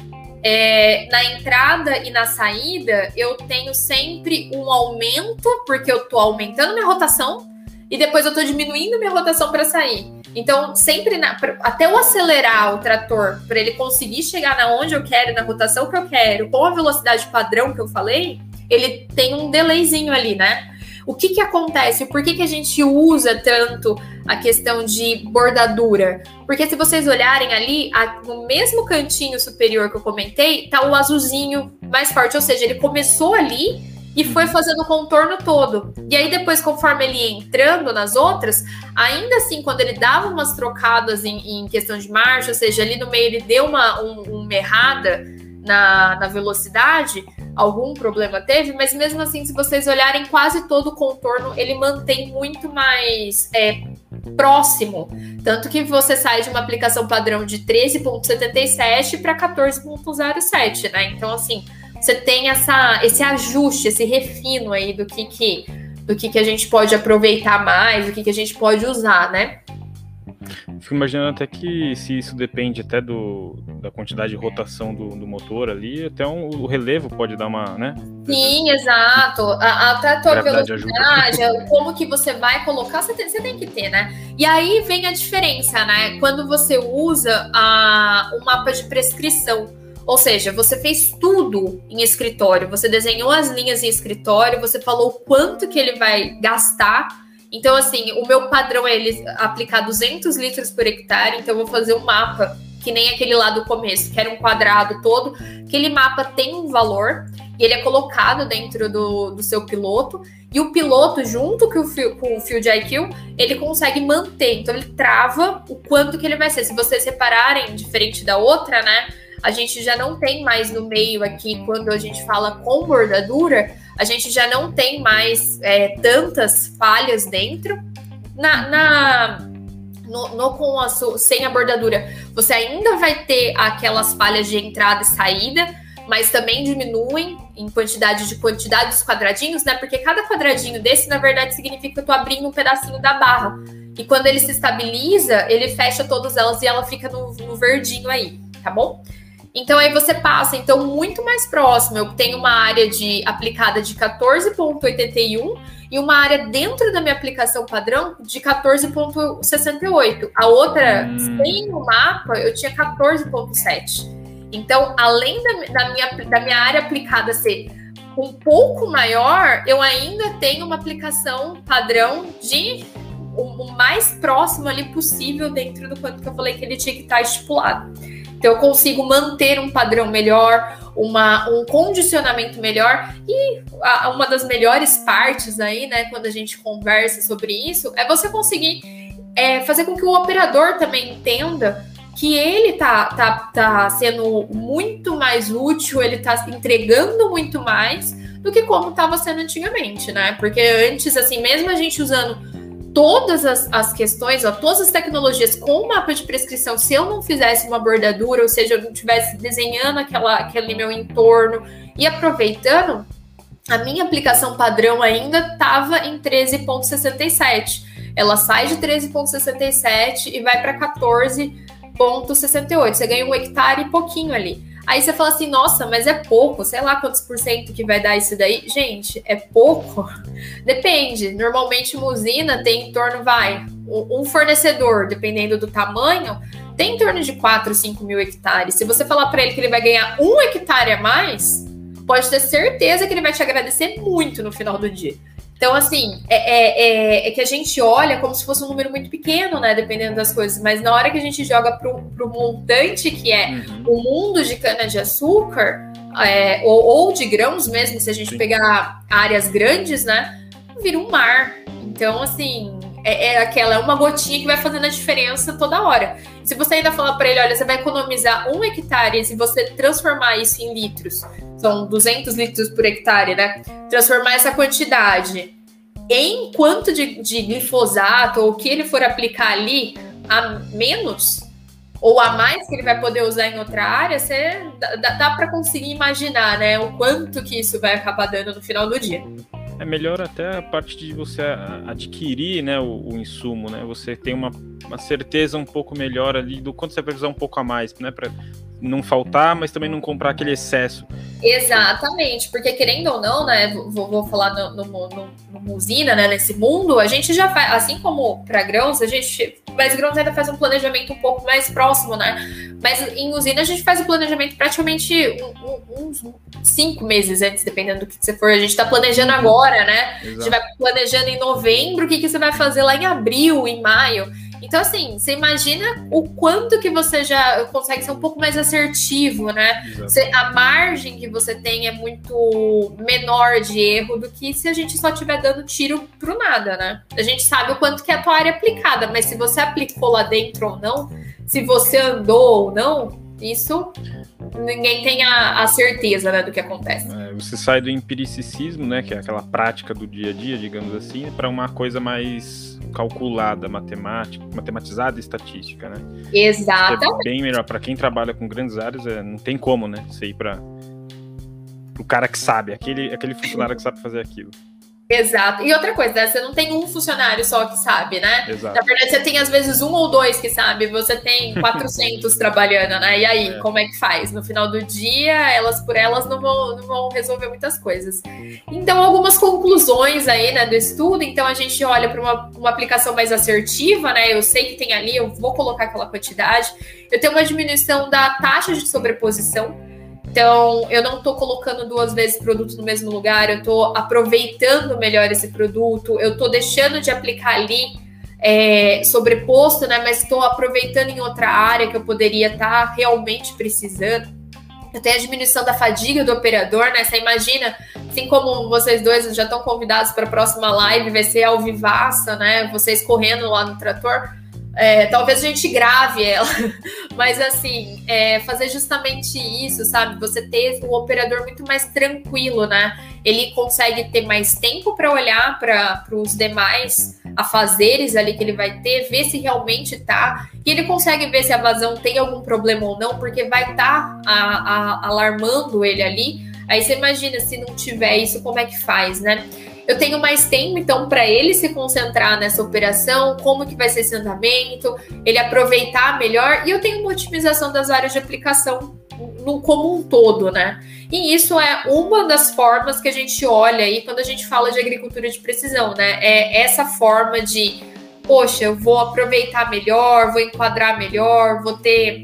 É, na entrada e na saída, eu tenho sempre um aumento, porque eu tô aumentando minha rotação, e depois eu tô diminuindo minha rotação para sair. Então, sempre na, até eu acelerar o trator para ele conseguir chegar na onde eu quero, na rotação que eu quero, com a velocidade padrão que eu falei, ele tem um delayzinho ali, né? O que que acontece? Por que, que a gente usa tanto a questão de bordadura? Porque se vocês olharem ali, no mesmo cantinho superior que eu comentei, tá o azulzinho mais forte, ou seja, ele começou ali e foi fazendo o contorno todo. E aí depois, conforme ele ia entrando nas outras, ainda assim, quando ele dava umas trocadas em, em questão de marcha, ou seja, ali no meio ele deu uma, um, uma errada na, na velocidade, algum problema teve, mas mesmo assim, se vocês olharem quase todo o contorno, ele mantém muito mais é, próximo. Tanto que você sai de uma aplicação padrão de 13,77 para 14,07, né? Então, assim, você tem essa, esse ajuste, esse refino aí do que, que, do que, que a gente pode aproveitar mais, do que, que a gente pode usar, né? Fico imaginando até que se isso depende até do, da quantidade de rotação do, do motor ali, até um, o relevo pode dar uma, né? Sim, exato. A, até a tua velocidade, como que você vai colocar, você tem, você tem que ter, né? E aí vem a diferença, né? Quando você usa a, o mapa de prescrição. Ou seja, você fez tudo em escritório, você desenhou as linhas em escritório, você falou quanto que ele vai gastar então, assim, o meu padrão é ele aplicar 200 litros por hectare, então eu vou fazer um mapa, que nem aquele lá do começo, que era um quadrado todo. Aquele mapa tem um valor e ele é colocado dentro do, do seu piloto. E o piloto, junto com o, fio, com o Field IQ, ele consegue manter. Então, ele trava o quanto que ele vai ser. Se vocês separarem, diferente da outra, né? A gente já não tem mais no meio aqui, quando a gente fala com bordadura, a gente já não tem mais é, tantas falhas dentro. Na, na no, no, com a sem a bordadura, você ainda vai ter aquelas falhas de entrada e saída, mas também diminuem em quantidade de quantidade dos quadradinhos, né? Porque cada quadradinho desse, na verdade, significa que eu tô abrindo um pedacinho da barra. E quando ele se estabiliza, ele fecha todas elas e ela fica no, no verdinho aí, tá bom? Então aí você passa, então muito mais próximo. Eu tenho uma área de aplicada de 14.81 e uma área dentro da minha aplicação padrão de 14.68. A outra, hum. sem o mapa, eu tinha 14.7. Então, além da, da, minha, da minha área aplicada ser um pouco maior, eu ainda tenho uma aplicação padrão de o, mais próximo ali possível dentro do quanto que eu falei que ele tinha que estar estipulado. Então eu consigo manter um padrão melhor, uma, um condicionamento melhor e a, uma das melhores partes aí, né, quando a gente conversa sobre isso, é você conseguir é, fazer com que o operador também entenda que ele tá, tá, tá sendo muito mais útil, ele tá entregando muito mais do que como estava sendo antigamente, né? Porque antes, assim, mesmo a gente usando todas as, as questões, ó, todas as tecnologias com mapa de prescrição, se eu não fizesse uma bordadura, ou seja, eu não estivesse desenhando aquela, aquele meu entorno e aproveitando, a minha aplicação padrão ainda estava em 13.67. Ela sai de 13.67 e vai para 14.68. Você ganha um hectare e pouquinho ali. Aí você fala assim, nossa, mas é pouco, sei lá quantos por cento que vai dar isso daí. Gente, é pouco? Depende. Normalmente uma usina tem em torno, vai, um fornecedor, dependendo do tamanho, tem em torno de 4, 5 mil hectares. Se você falar para ele que ele vai ganhar um hectare a mais, pode ter certeza que ele vai te agradecer muito no final do dia. Então, assim, é, é, é, é, que a gente olha como se fosse um número muito pequeno, né? Dependendo das coisas. Mas na hora que a gente joga pro, pro montante que é uhum. o mundo de cana-de-açúcar, é, ou, ou, de grãos mesmo, se a gente Sim. pegar áreas grandes, né? Vira um mar. Então, assim, é, é, aquela, é uma gotinha que vai fazendo a diferença toda hora. Se você ainda falar para ele, olha, você vai economizar um hectare, se você transformar isso em litros, são 200 litros por hectare, né? Transformar essa quantidade em quanto de, de glifosato ou o que ele for aplicar ali a menos ou a mais que ele vai poder usar em outra área, você dá, dá para conseguir imaginar, né, o quanto que isso vai acabar dando no final do dia. É melhor até a parte de você adquirir, né, o, o insumo, né? Você tem uma, uma certeza um pouco melhor ali do quanto você vai precisar um pouco a mais, né, para não faltar, mas também não comprar aquele excesso. Exatamente, porque querendo ou não, né, vou, vou falar no, no, no, numa usina, né, nesse mundo, a gente já faz, assim como para grãos, a gente, mas grãos ainda faz um planejamento um pouco mais próximo, né, mas em usina a gente faz o planejamento praticamente um, um, uns cinco meses antes, dependendo do que você for, a gente está planejando agora, né, Exato. a gente vai planejando em novembro, o que, que você vai fazer lá em abril, em maio, então, assim, você imagina o quanto que você já consegue ser um pouco mais assertivo, né? Você, a margem que você tem é muito menor de erro do que se a gente só estiver dando tiro pro nada, né? A gente sabe o quanto que é a tua área aplicada, mas se você aplicou lá dentro ou não, se você andou ou não, isso ninguém tem a, a certeza né, do que acontece. É, você sai do empiricismo, né, que é aquela prática do dia a dia, digamos assim, para uma coisa mais calculada, matemática, matematizada e estatística, né? Exatamente. É bem melhor para quem trabalha com grandes áreas, é, não tem como, né? Você ir para o cara que sabe, aquele aquele funcionário que sabe fazer aquilo. Exato. E outra coisa, né? você não tem um funcionário só que sabe, né? Exato. Na verdade, você tem às vezes um ou dois que sabe, você tem 400 trabalhando, né? E aí, é. como é que faz? No final do dia, elas por elas não vão, não vão resolver muitas coisas. Então, algumas conclusões aí, né, do estudo. Então, a gente olha para uma, uma aplicação mais assertiva, né? Eu sei que tem ali, eu vou colocar aquela quantidade. Eu tenho uma diminuição da taxa de sobreposição então, eu não estou colocando duas vezes produto no mesmo lugar, eu estou aproveitando melhor esse produto, eu estou deixando de aplicar ali é, sobreposto, né? Mas estou aproveitando em outra área que eu poderia estar tá realmente precisando. Eu tenho a diminuição da fadiga do operador, né? Você imagina, assim como vocês dois já estão convidados para a próxima live, vai ser ao vivaça, né? Vocês correndo lá no trator é, talvez a gente grave ela, mas assim, é, fazer justamente isso, sabe? Você ter um operador muito mais tranquilo, né? Ele consegue ter mais tempo para olhar para os demais afazeres ali que ele vai ter, ver se realmente tá, e ele consegue ver se a vazão tem algum problema ou não, porque vai estar tá alarmando ele ali. Aí você imagina se não tiver isso, como é que faz, né? Eu tenho mais tempo, então, para ele se concentrar nessa operação, como que vai ser esse andamento, ele aproveitar melhor, e eu tenho uma otimização das áreas de aplicação no como um todo, né? E isso é uma das formas que a gente olha aí quando a gente fala de agricultura de precisão, né? É essa forma de, poxa, eu vou aproveitar melhor, vou enquadrar melhor, vou ter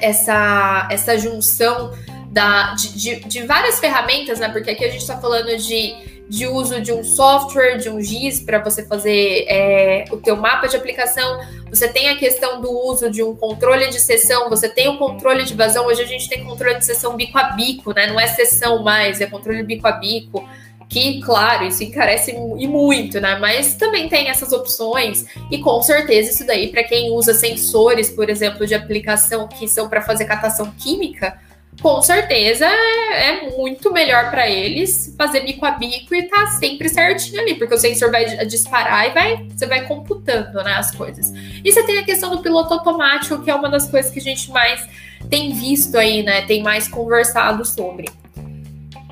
essa, essa junção da, de, de, de várias ferramentas, né? Porque aqui a gente está falando de de uso de um software, de um GIS para você fazer é, o teu mapa de aplicação. Você tem a questão do uso de um controle de sessão, você tem o controle de vazão. Hoje a gente tem controle de sessão bico a bico, né? Não é sessão mais, é controle bico a bico. Que, claro, isso encarece e muito, né? Mas também tem essas opções, e com certeza isso daí, para quem usa sensores, por exemplo, de aplicação que são para fazer catação química, com certeza é, é muito melhor para eles fazer bico a bico e tá sempre certinho ali, porque o sensor vai disparar e vai, você vai computando né, as coisas. E você tem a questão do piloto automático, que é uma das coisas que a gente mais tem visto aí, né? Tem mais conversado sobre.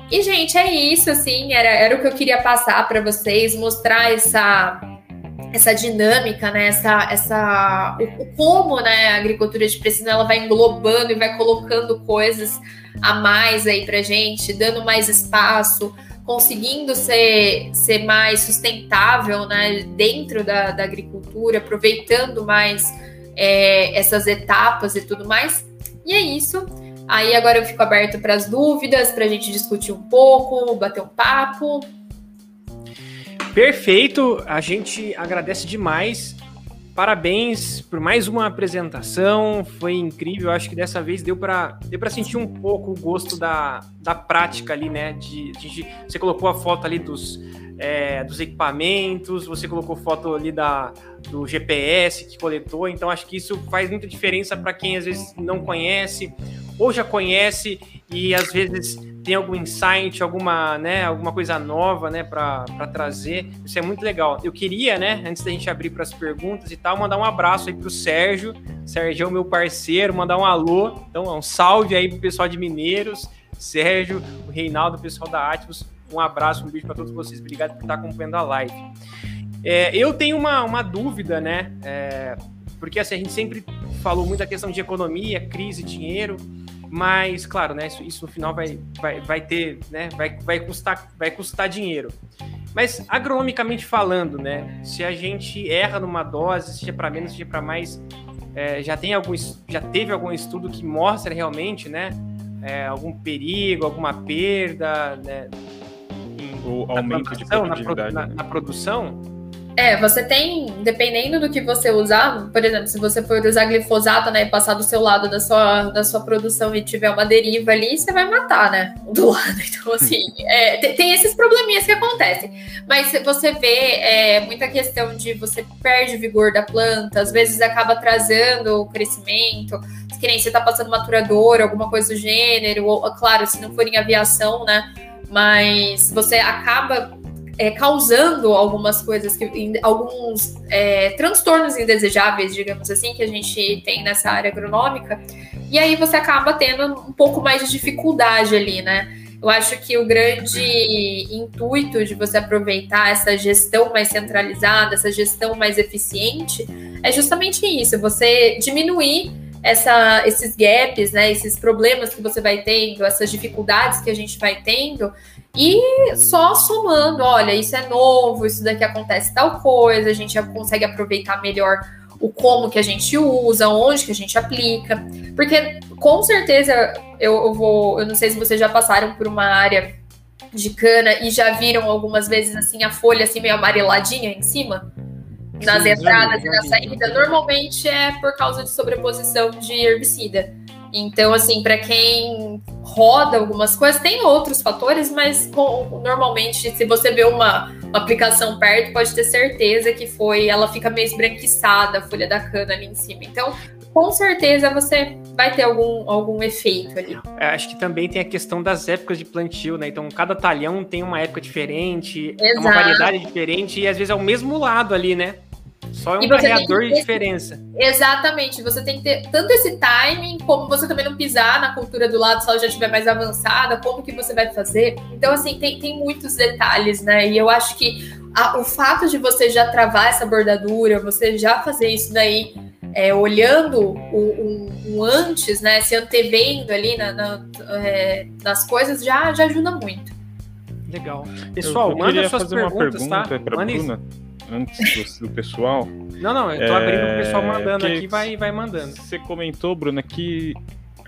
E, gente, é isso, assim, era, era o que eu queria passar para vocês, mostrar essa essa dinâmica, né? Essa, essa, o, como, né? A agricultura de precisão ela vai englobando e vai colocando coisas a mais aí para gente, dando mais espaço, conseguindo ser, ser mais sustentável, né? Dentro da, da agricultura, aproveitando mais é, essas etapas e tudo mais. E é isso. Aí agora eu fico aberto para as dúvidas, para a gente discutir um pouco, bater um papo. Perfeito, a gente agradece demais. Parabéns por mais uma apresentação, foi incrível. Acho que dessa vez deu para deu para sentir um pouco o gosto da, da prática ali, né? De, de você colocou a foto ali dos, é, dos equipamentos, você colocou foto ali da, do GPS que coletou, então acho que isso faz muita diferença para quem às vezes não conhece ou já conhece e às vezes tem algum insight, alguma, né, alguma coisa nova, né, para trazer. Isso é muito legal. Eu queria, né, antes da gente abrir para as perguntas e tal, mandar um abraço aí pro Sérgio. Sérgio é meu parceiro, mandar um alô. Então, um salve aí pro pessoal de Mineiros, Sérgio, o Reinaldo, o pessoal da Atmos. Um abraço, um beijo para todos vocês. Obrigado por estar acompanhando a live. É, eu tenho uma, uma dúvida, né? É, porque assim, a gente sempre falou muito da questão de economia, crise, dinheiro. Mas, claro, né, isso, isso no final vai, vai, vai ter, né, vai, vai, custar, vai custar dinheiro. Mas, agronomicamente falando, né, se a gente erra numa dose, seja para menos, seja para mais, é, já, tem algum, já teve algum estudo que mostra realmente, né, é, algum perigo, alguma perda, né, em, o aumento de produtividade. Na, na, na produção, é, você tem, dependendo do que você usar, por exemplo, se você for usar glifosato, né, e passar do seu lado da sua, da sua produção e tiver uma deriva ali, você vai matar, né, do lado. Então, assim, é, tem, esses probleminhas que acontecem. Mas você vê é, muita questão de você perde o vigor da planta, às vezes acaba atrasando o crescimento, que nem você tá passando maturador, alguma coisa do gênero, ou, claro, se não for em aviação, né, mas você acaba é, causando algumas coisas, que, alguns é, transtornos indesejáveis, digamos assim, que a gente tem nessa área agronômica, e aí você acaba tendo um pouco mais de dificuldade ali, né? Eu acho que o grande intuito de você aproveitar essa gestão mais centralizada, essa gestão mais eficiente, é justamente isso: você diminuir essa, esses gaps, né, esses problemas que você vai tendo, essas dificuldades que a gente vai tendo, e só somando, olha, isso é novo, isso daqui acontece tal coisa, a gente já consegue aproveitar melhor o como que a gente usa, onde que a gente aplica. Porque com certeza eu, eu vou, eu não sei se vocês já passaram por uma área de cana e já viram algumas vezes assim a folha assim meio amareladinha em cima nas Sim, entradas e na saída. Normalmente é por causa de sobreposição de herbicida. Então, assim, para quem roda algumas coisas, tem outros fatores, mas com, normalmente, se você vê uma, uma, aplicação perto, pode ter certeza que foi, ela fica meio esbranquiçada, a folha da cana ali em cima. Então, com certeza você vai ter algum, algum efeito ali. É, acho que também tem a questão das épocas de plantio, né? Então, cada talhão tem uma época diferente, é uma variedade diferente, e às vezes é o mesmo lado ali, né? Só é um carregador de diferença. Exatamente. Você tem que ter tanto esse timing, como você também não pisar na cultura do lado se ela já estiver mais avançada, como que você vai fazer. Então, assim, tem, tem muitos detalhes, né? E eu acho que a, o fato de você já travar essa bordadura, você já fazer isso daí, é, olhando o, o, o, antes, né? Se antevendo ali na, na, é, nas coisas, já, já ajuda muito. Legal. Pessoal, eu, eu manda suas perguntas, uma pergunta tá? Bruna antes do, do pessoal. Não, não, eu tô é, abrindo pro pessoal mandando aqui, vai, vai mandando. Você comentou, Bruna, que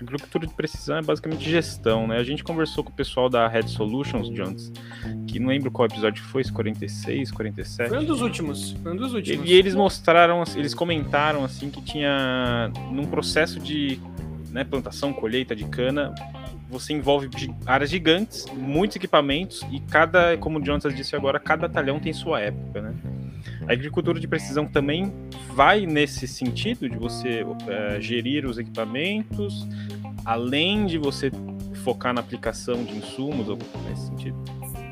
Agricultura de precisão é basicamente gestão, né? A gente conversou com o pessoal da Red Solutions, Jones, que não lembro qual episódio foi, se 46, 47. Foi um dos últimos, foi um dos últimos. E, e eles mostraram, eles comentaram assim que tinha num processo de né, plantação, colheita de cana, você envolve áreas gigantes, muitos equipamentos e cada, como o Jonathan disse agora, cada talhão tem sua época, né? A agricultura de precisão também vai nesse sentido de você é, gerir os equipamentos, além de você focar na aplicação de insumos, ou nesse sentido.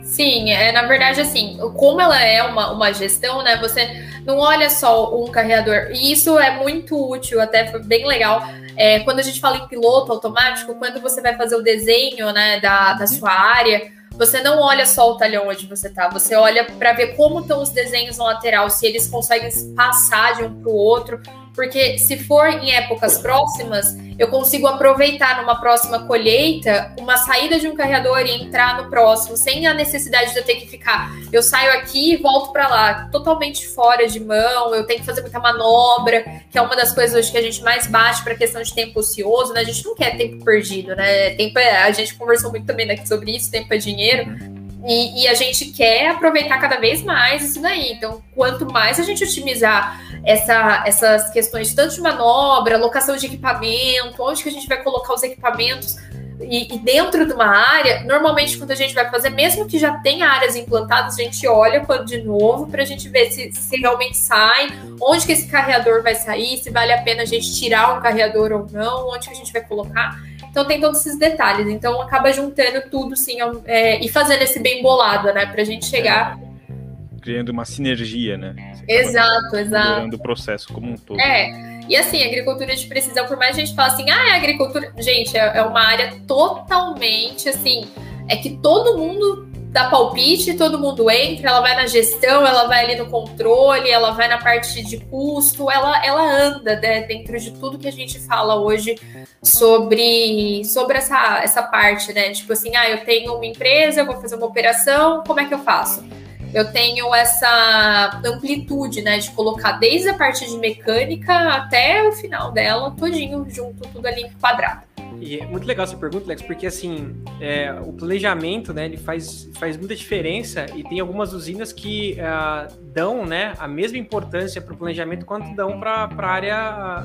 Sim, é, na verdade, assim, como ela é uma, uma gestão, né? Você não olha só um carreador. E isso é muito útil, até foi bem legal. É, quando a gente fala em piloto automático, quando você vai fazer o desenho né, da, da sua área, você não olha só o talhão onde você tá, você olha para ver como estão os desenhos no lateral, se eles conseguem passar de um para o outro, porque se for em épocas próximas, eu consigo aproveitar numa próxima colheita uma saída de um carregador e entrar no próximo, sem a necessidade de eu ter que ficar. Eu saio aqui e volto para lá, totalmente fora de mão, eu tenho que fazer muita manobra, que é uma das coisas hoje que a gente mais bate para questão de tempo ocioso, né? A gente não quer tempo perdido, né? Tempo é, a gente conversou muito também daqui sobre isso, tempo é dinheiro. E, e, a gente quer aproveitar cada vez mais isso daí. Então, quanto mais a gente otimizar essa, essas questões, tanto de manobra, locação de equipamento, onde que a gente vai colocar os equipamentos e, e, dentro de uma área, normalmente quando a gente vai fazer, mesmo que já tenha áreas implantadas, a gente olha de novo para a gente ver se, se realmente sai, onde que esse carreador vai sair, se vale a pena a gente tirar um carreador ou não, onde que a gente vai colocar. Então tem todos esses detalhes. Então acaba juntando tudo, sim, é, e fazendo esse bem bolado, né? Pra gente chegar. É, criando uma sinergia, né? Exato, exato. o processo como um todo. É. E assim, agricultura de precisão, por mais que a gente fale assim, ah, é agricultura. Gente, é, é uma área totalmente assim. É que todo mundo dá palpite, todo mundo entra, ela vai na gestão, ela vai ali no controle, ela vai na parte de custo, ela, ela anda né, dentro de tudo que a gente fala hoje sobre, sobre essa, essa parte, né? Tipo assim, ah, eu tenho uma empresa, eu vou fazer uma operação, como é que eu faço? Eu tenho essa amplitude, né, de colocar desde a parte de mecânica até o final dela, todinho junto, tudo ali quadrado. E é muito legal essa pergunta, Lex, porque assim, é, o planejamento, né, ele faz, faz muita diferença e tem algumas usinas que uh, dão, né, a mesma importância para o planejamento quanto dão para a área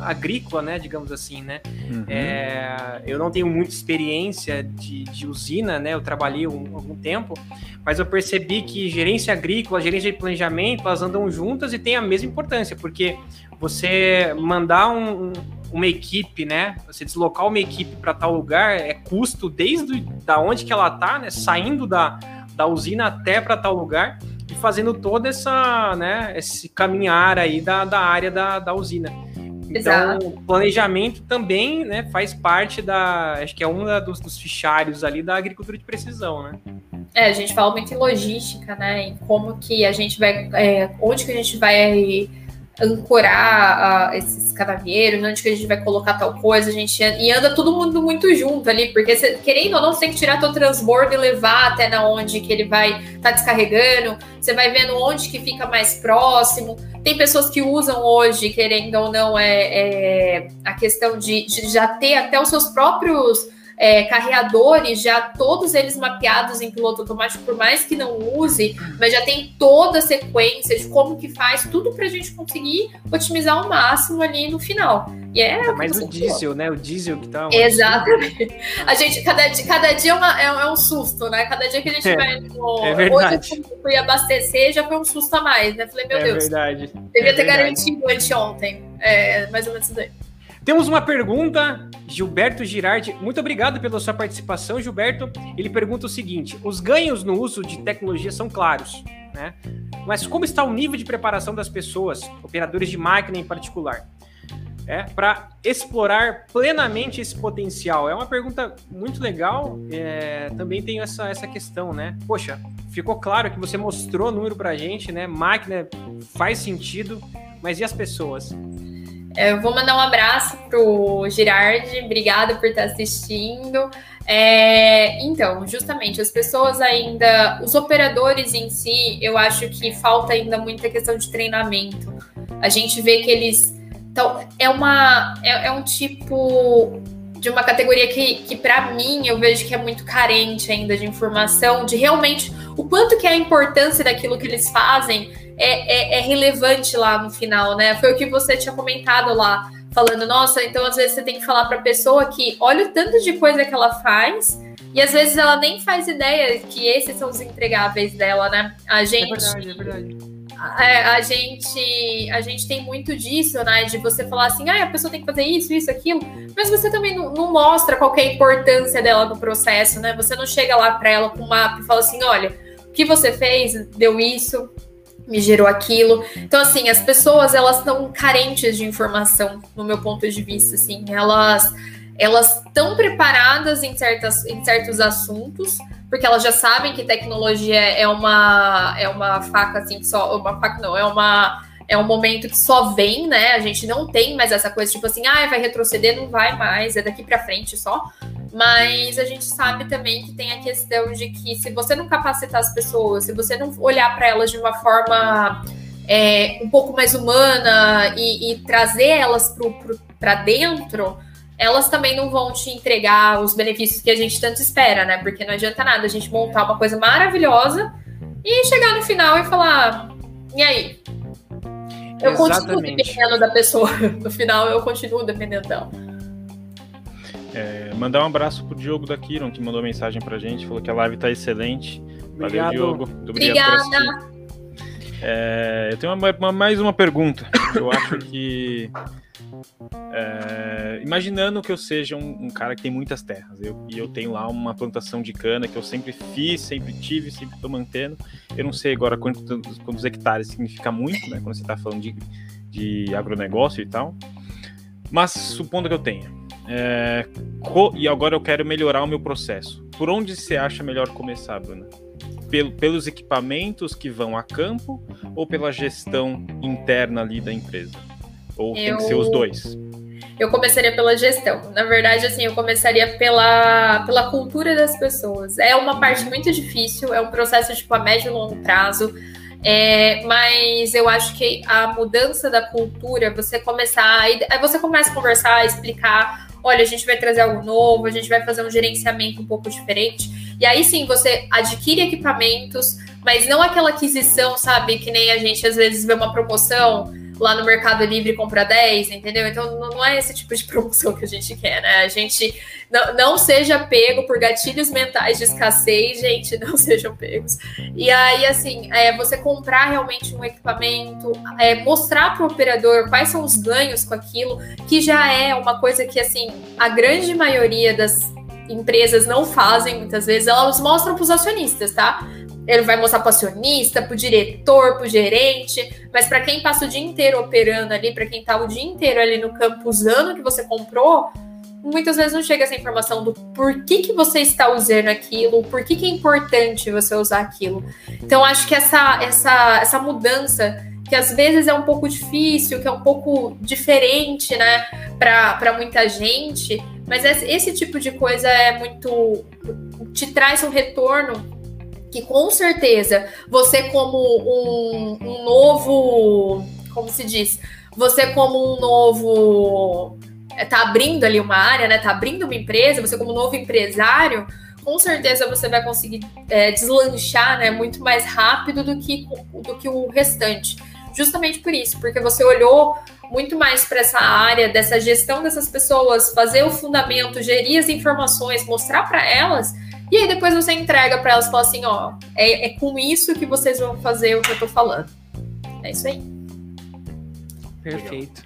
agrícola, né, digamos assim, né. Uhum. É, eu não tenho muita experiência de, de usina, né, eu trabalhei um, algum tempo, mas eu percebi que gerência agrícola, gerência de planejamento, elas andam juntas e têm a mesma importância, porque você mandar um uma equipe, né? Você deslocar uma equipe para tal lugar é custo desde da onde que ela tá, né? Saindo da, da usina até para tal lugar e fazendo toda essa, né? Esse caminhar aí da, da área da, da usina. Então, o planejamento também, né? Faz parte da, acho que é um dos, dos fichários ali da agricultura de precisão, né? É, a gente fala muito em logística, né? Em como que a gente vai, é, onde que a gente vai ancorar uh, esses canavieiros, onde que a gente vai colocar tal coisa, a gente anda, e anda todo mundo muito junto ali, porque cê, querendo ou não, você tem que tirar teu transbordo e levar até na onde que ele vai estar tá descarregando, você vai vendo onde que fica mais próximo. Tem pessoas que usam hoje, querendo ou não, é, é a questão de, de já ter até os seus próprios é, carreadores, já todos eles mapeados em piloto automático, por mais que não use, mas já tem toda a sequência de como que faz, tudo para a gente conseguir otimizar ao máximo ali no final. E é mais o diesel, né? O diesel que tá. Exatamente. A gente, cada, cada dia é, uma, é, é, um susto, né? Cada dia que a gente é, vai no. É verdade. Hoje eu fui abastecer, já foi um susto a mais, né? Falei, meu é Deus. Verdade. Devia é ter verdade. garantido anteontem. É, mais ou menos isso daí. Temos uma pergunta, Gilberto Girardi. Muito obrigado pela sua participação, Gilberto. Ele pergunta o seguinte: os ganhos no uso de tecnologia são claros, né? Mas como está o nível de preparação das pessoas, operadores de máquina em particular, é, para explorar plenamente esse potencial? É uma pergunta muito legal. É, também tem essa, essa questão, né? Poxa, ficou claro que você mostrou o número para a gente, né? Máquina faz sentido, mas e as pessoas? É, eu vou mandar um abraço pro Girardi, obrigada por estar assistindo. É, então, justamente, as pessoas ainda, os operadores em si, eu acho que falta ainda muita questão de treinamento. A gente vê que eles. Então, é uma. É, é um tipo de uma categoria que, que para mim, eu vejo que é muito carente ainda de informação, de realmente o quanto que é a importância daquilo que eles fazem é, é, é relevante lá no final, né? Foi o que você tinha comentado lá, falando, nossa, então às vezes você tem que falar para a pessoa que olha o tanto de coisa que ela faz e às vezes ela nem faz ideia que esses são os entregáveis dela, né? A gente. É verdade, é verdade é, a gente a gente tem muito disso, né? De você falar assim, ah, a pessoa tem que fazer isso, isso, aquilo, mas você também não, não mostra qual é a importância dela no processo, né? Você não chega lá para ela com um mapa e fala assim, olha, o que você fez deu isso, me gerou aquilo. Então, assim, as pessoas elas estão carentes de informação, no meu ponto de vista, assim, elas elas estão preparadas em, certas, em certos assuntos, porque elas já sabem que tecnologia é uma é uma faca assim que só uma faca não é uma é um momento que só vem, né? A gente não tem mais essa coisa tipo assim, ah, vai retroceder, não vai mais, é daqui para frente só. Mas a gente sabe também que tem a questão de que se você não capacitar as pessoas, se você não olhar para elas de uma forma é, um pouco mais humana e, e trazer elas para dentro, elas também não vão te entregar os benefícios que a gente tanto espera, né? Porque não adianta nada a gente montar uma coisa maravilhosa e chegar no final e falar: e aí? Eu Exatamente. continuo dependendo da pessoa. No final, eu continuo dependendo dela. É, mandar um abraço pro Diogo da Kiron, que mandou mensagem pra gente, falou que a live tá excelente. Obrigado. Valeu, Diogo. Muito obrigado Obrigada. É, eu tenho uma, uma, mais uma pergunta. Eu acho que é, imaginando que eu seja um, um, cara que tem muitas terras eu, e eu tenho lá uma plantação de cana que eu sempre fiz, sempre tive, sempre estou mantendo. Eu não sei agora quantos, quantos hectares significa muito, né? Quando você está falando de, de agronegócio e tal. Mas supondo que eu tenha. É, e agora eu quero melhorar o meu processo. Por onde você acha melhor começar, Bruna? Pel, pelos equipamentos que vão a campo ou pela gestão interna ali da empresa? Ou eu... tem que ser os dois? Eu começaria pela gestão. Na verdade, assim, eu começaria pela, pela cultura das pessoas. É uma parte muito difícil, é um processo tipo a médio e longo prazo. É, mas eu acho que a mudança da cultura, você começar, aí você começa a conversar, explicar, olha, a gente vai trazer algo novo, a gente vai fazer um gerenciamento um pouco diferente. E aí sim você adquire equipamentos, mas não aquela aquisição, sabe, que nem a gente às vezes vê uma promoção lá no Mercado Livre compra 10, entendeu? Então não é esse tipo de promoção que a gente quer, né? A gente não, não seja pego por gatilhos mentais de escassez, gente, não sejam pegos. E aí, assim, é, você comprar realmente um equipamento, é, mostrar para o operador quais são os ganhos com aquilo, que já é uma coisa que, assim, a grande maioria das empresas não fazem muitas vezes, elas mostram para os acionistas, tá? Ele vai mostrar para o acionista, para o diretor, para o gerente, mas para quem passa o dia inteiro operando ali, para quem está o dia inteiro ali no campo usando o que você comprou, muitas vezes não chega essa informação do porquê que você está usando aquilo, por que, que é importante você usar aquilo. Então, acho que essa, essa, essa mudança, que às vezes é um pouco difícil, que é um pouco diferente, né, para muita gente, mas esse, esse tipo de coisa é muito. te traz um retorno que com certeza você como um, um novo, como se diz, você como um novo é, tá abrindo ali uma área, né? Tá abrindo uma empresa, você como novo empresário, com certeza você vai conseguir é, deslanchar, né? Muito mais rápido do que, do que o restante. Justamente por isso, porque você olhou muito mais para essa área dessa gestão dessas pessoas, fazer o fundamento, gerir as informações, mostrar para elas e aí depois você entrega para elas e fala assim, ó, é, é, com isso que vocês vão fazer o que eu tô falando. É isso aí. Perfeito.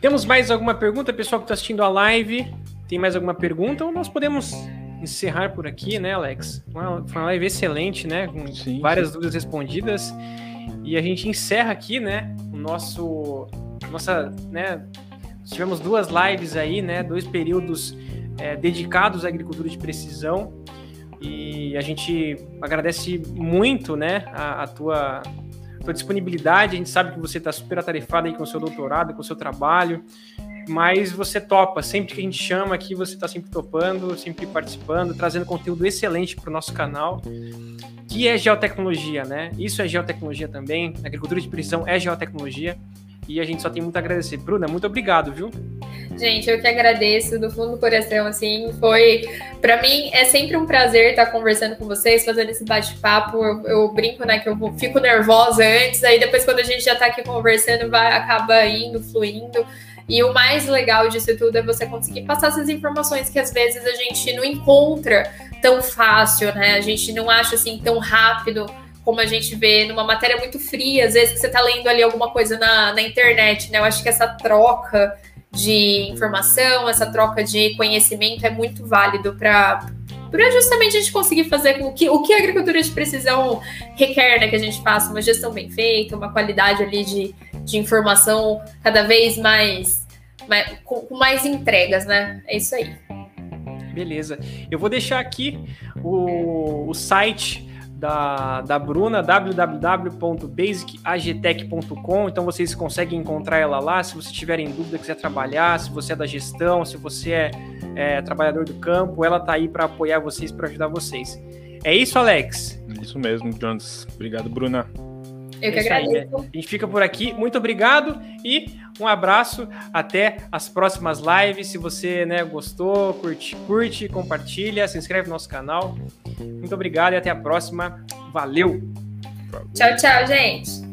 Temos mais alguma pergunta, pessoal que está assistindo a live? Tem mais alguma pergunta? Ou nós podemos encerrar por aqui, né, Alex? Uma, foi uma live excelente, né? Com sim, várias sim. dúvidas respondidas. E a gente encerra aqui, né? O nosso. Nossa, né? Tivemos duas lives aí, né? Dois períodos é, dedicados à agricultura de precisão. E a gente agradece muito né, a, a tua, tua disponibilidade. A gente sabe que você está super atarefado aí com o seu doutorado, com o seu trabalho, mas você topa. Sempre que a gente chama aqui, você está sempre topando, sempre participando, trazendo conteúdo excelente para o nosso canal, que é geotecnologia, né? Isso é geotecnologia também. Agricultura de precisão é geotecnologia. E a gente só tem muito a agradecer. Bruna, muito obrigado, viu? Gente, eu que agradeço do fundo do coração, assim, foi para mim é sempre um prazer estar conversando com vocês, fazendo esse bate-papo. Eu, eu, brinco, né, que eu fico nervosa antes, aí depois quando a gente já tá aqui conversando, vai acaba indo, fluindo. E o mais legal disso tudo é você conseguir passar essas informações que às vezes a gente não encontra tão fácil, né? A gente não acha assim tão rápido como a gente vê numa matéria muito fria, às vezes que você está lendo ali alguma coisa na, na internet, né? Eu acho que essa troca de informação, essa troca de conhecimento é muito válido para para justamente a gente conseguir fazer com que o que a agricultura de precisão requer, né, que a gente faça uma gestão bem feita, uma qualidade ali de, de informação cada vez mais, mais com, com mais entregas, né? É isso aí. Beleza. Eu vou deixar aqui o, o site da, da Bruna, www.basicagtech.com. Então vocês conseguem encontrar ela lá. Se você tiver em dúvida, quiser trabalhar, se você é da gestão, se você é, é trabalhador do campo, ela tá aí para apoiar vocês, para ajudar vocês. É isso, Alex? Isso mesmo, Jones. Obrigado, Bruna. Eu que é agradeço. Aí? A gente fica por aqui. Muito obrigado e um abraço. Até as próximas lives. Se você né, gostou, curte, curte, compartilha, se inscreve no nosso canal. Muito obrigado e até a próxima. Valeu! Tchau, tchau, gente!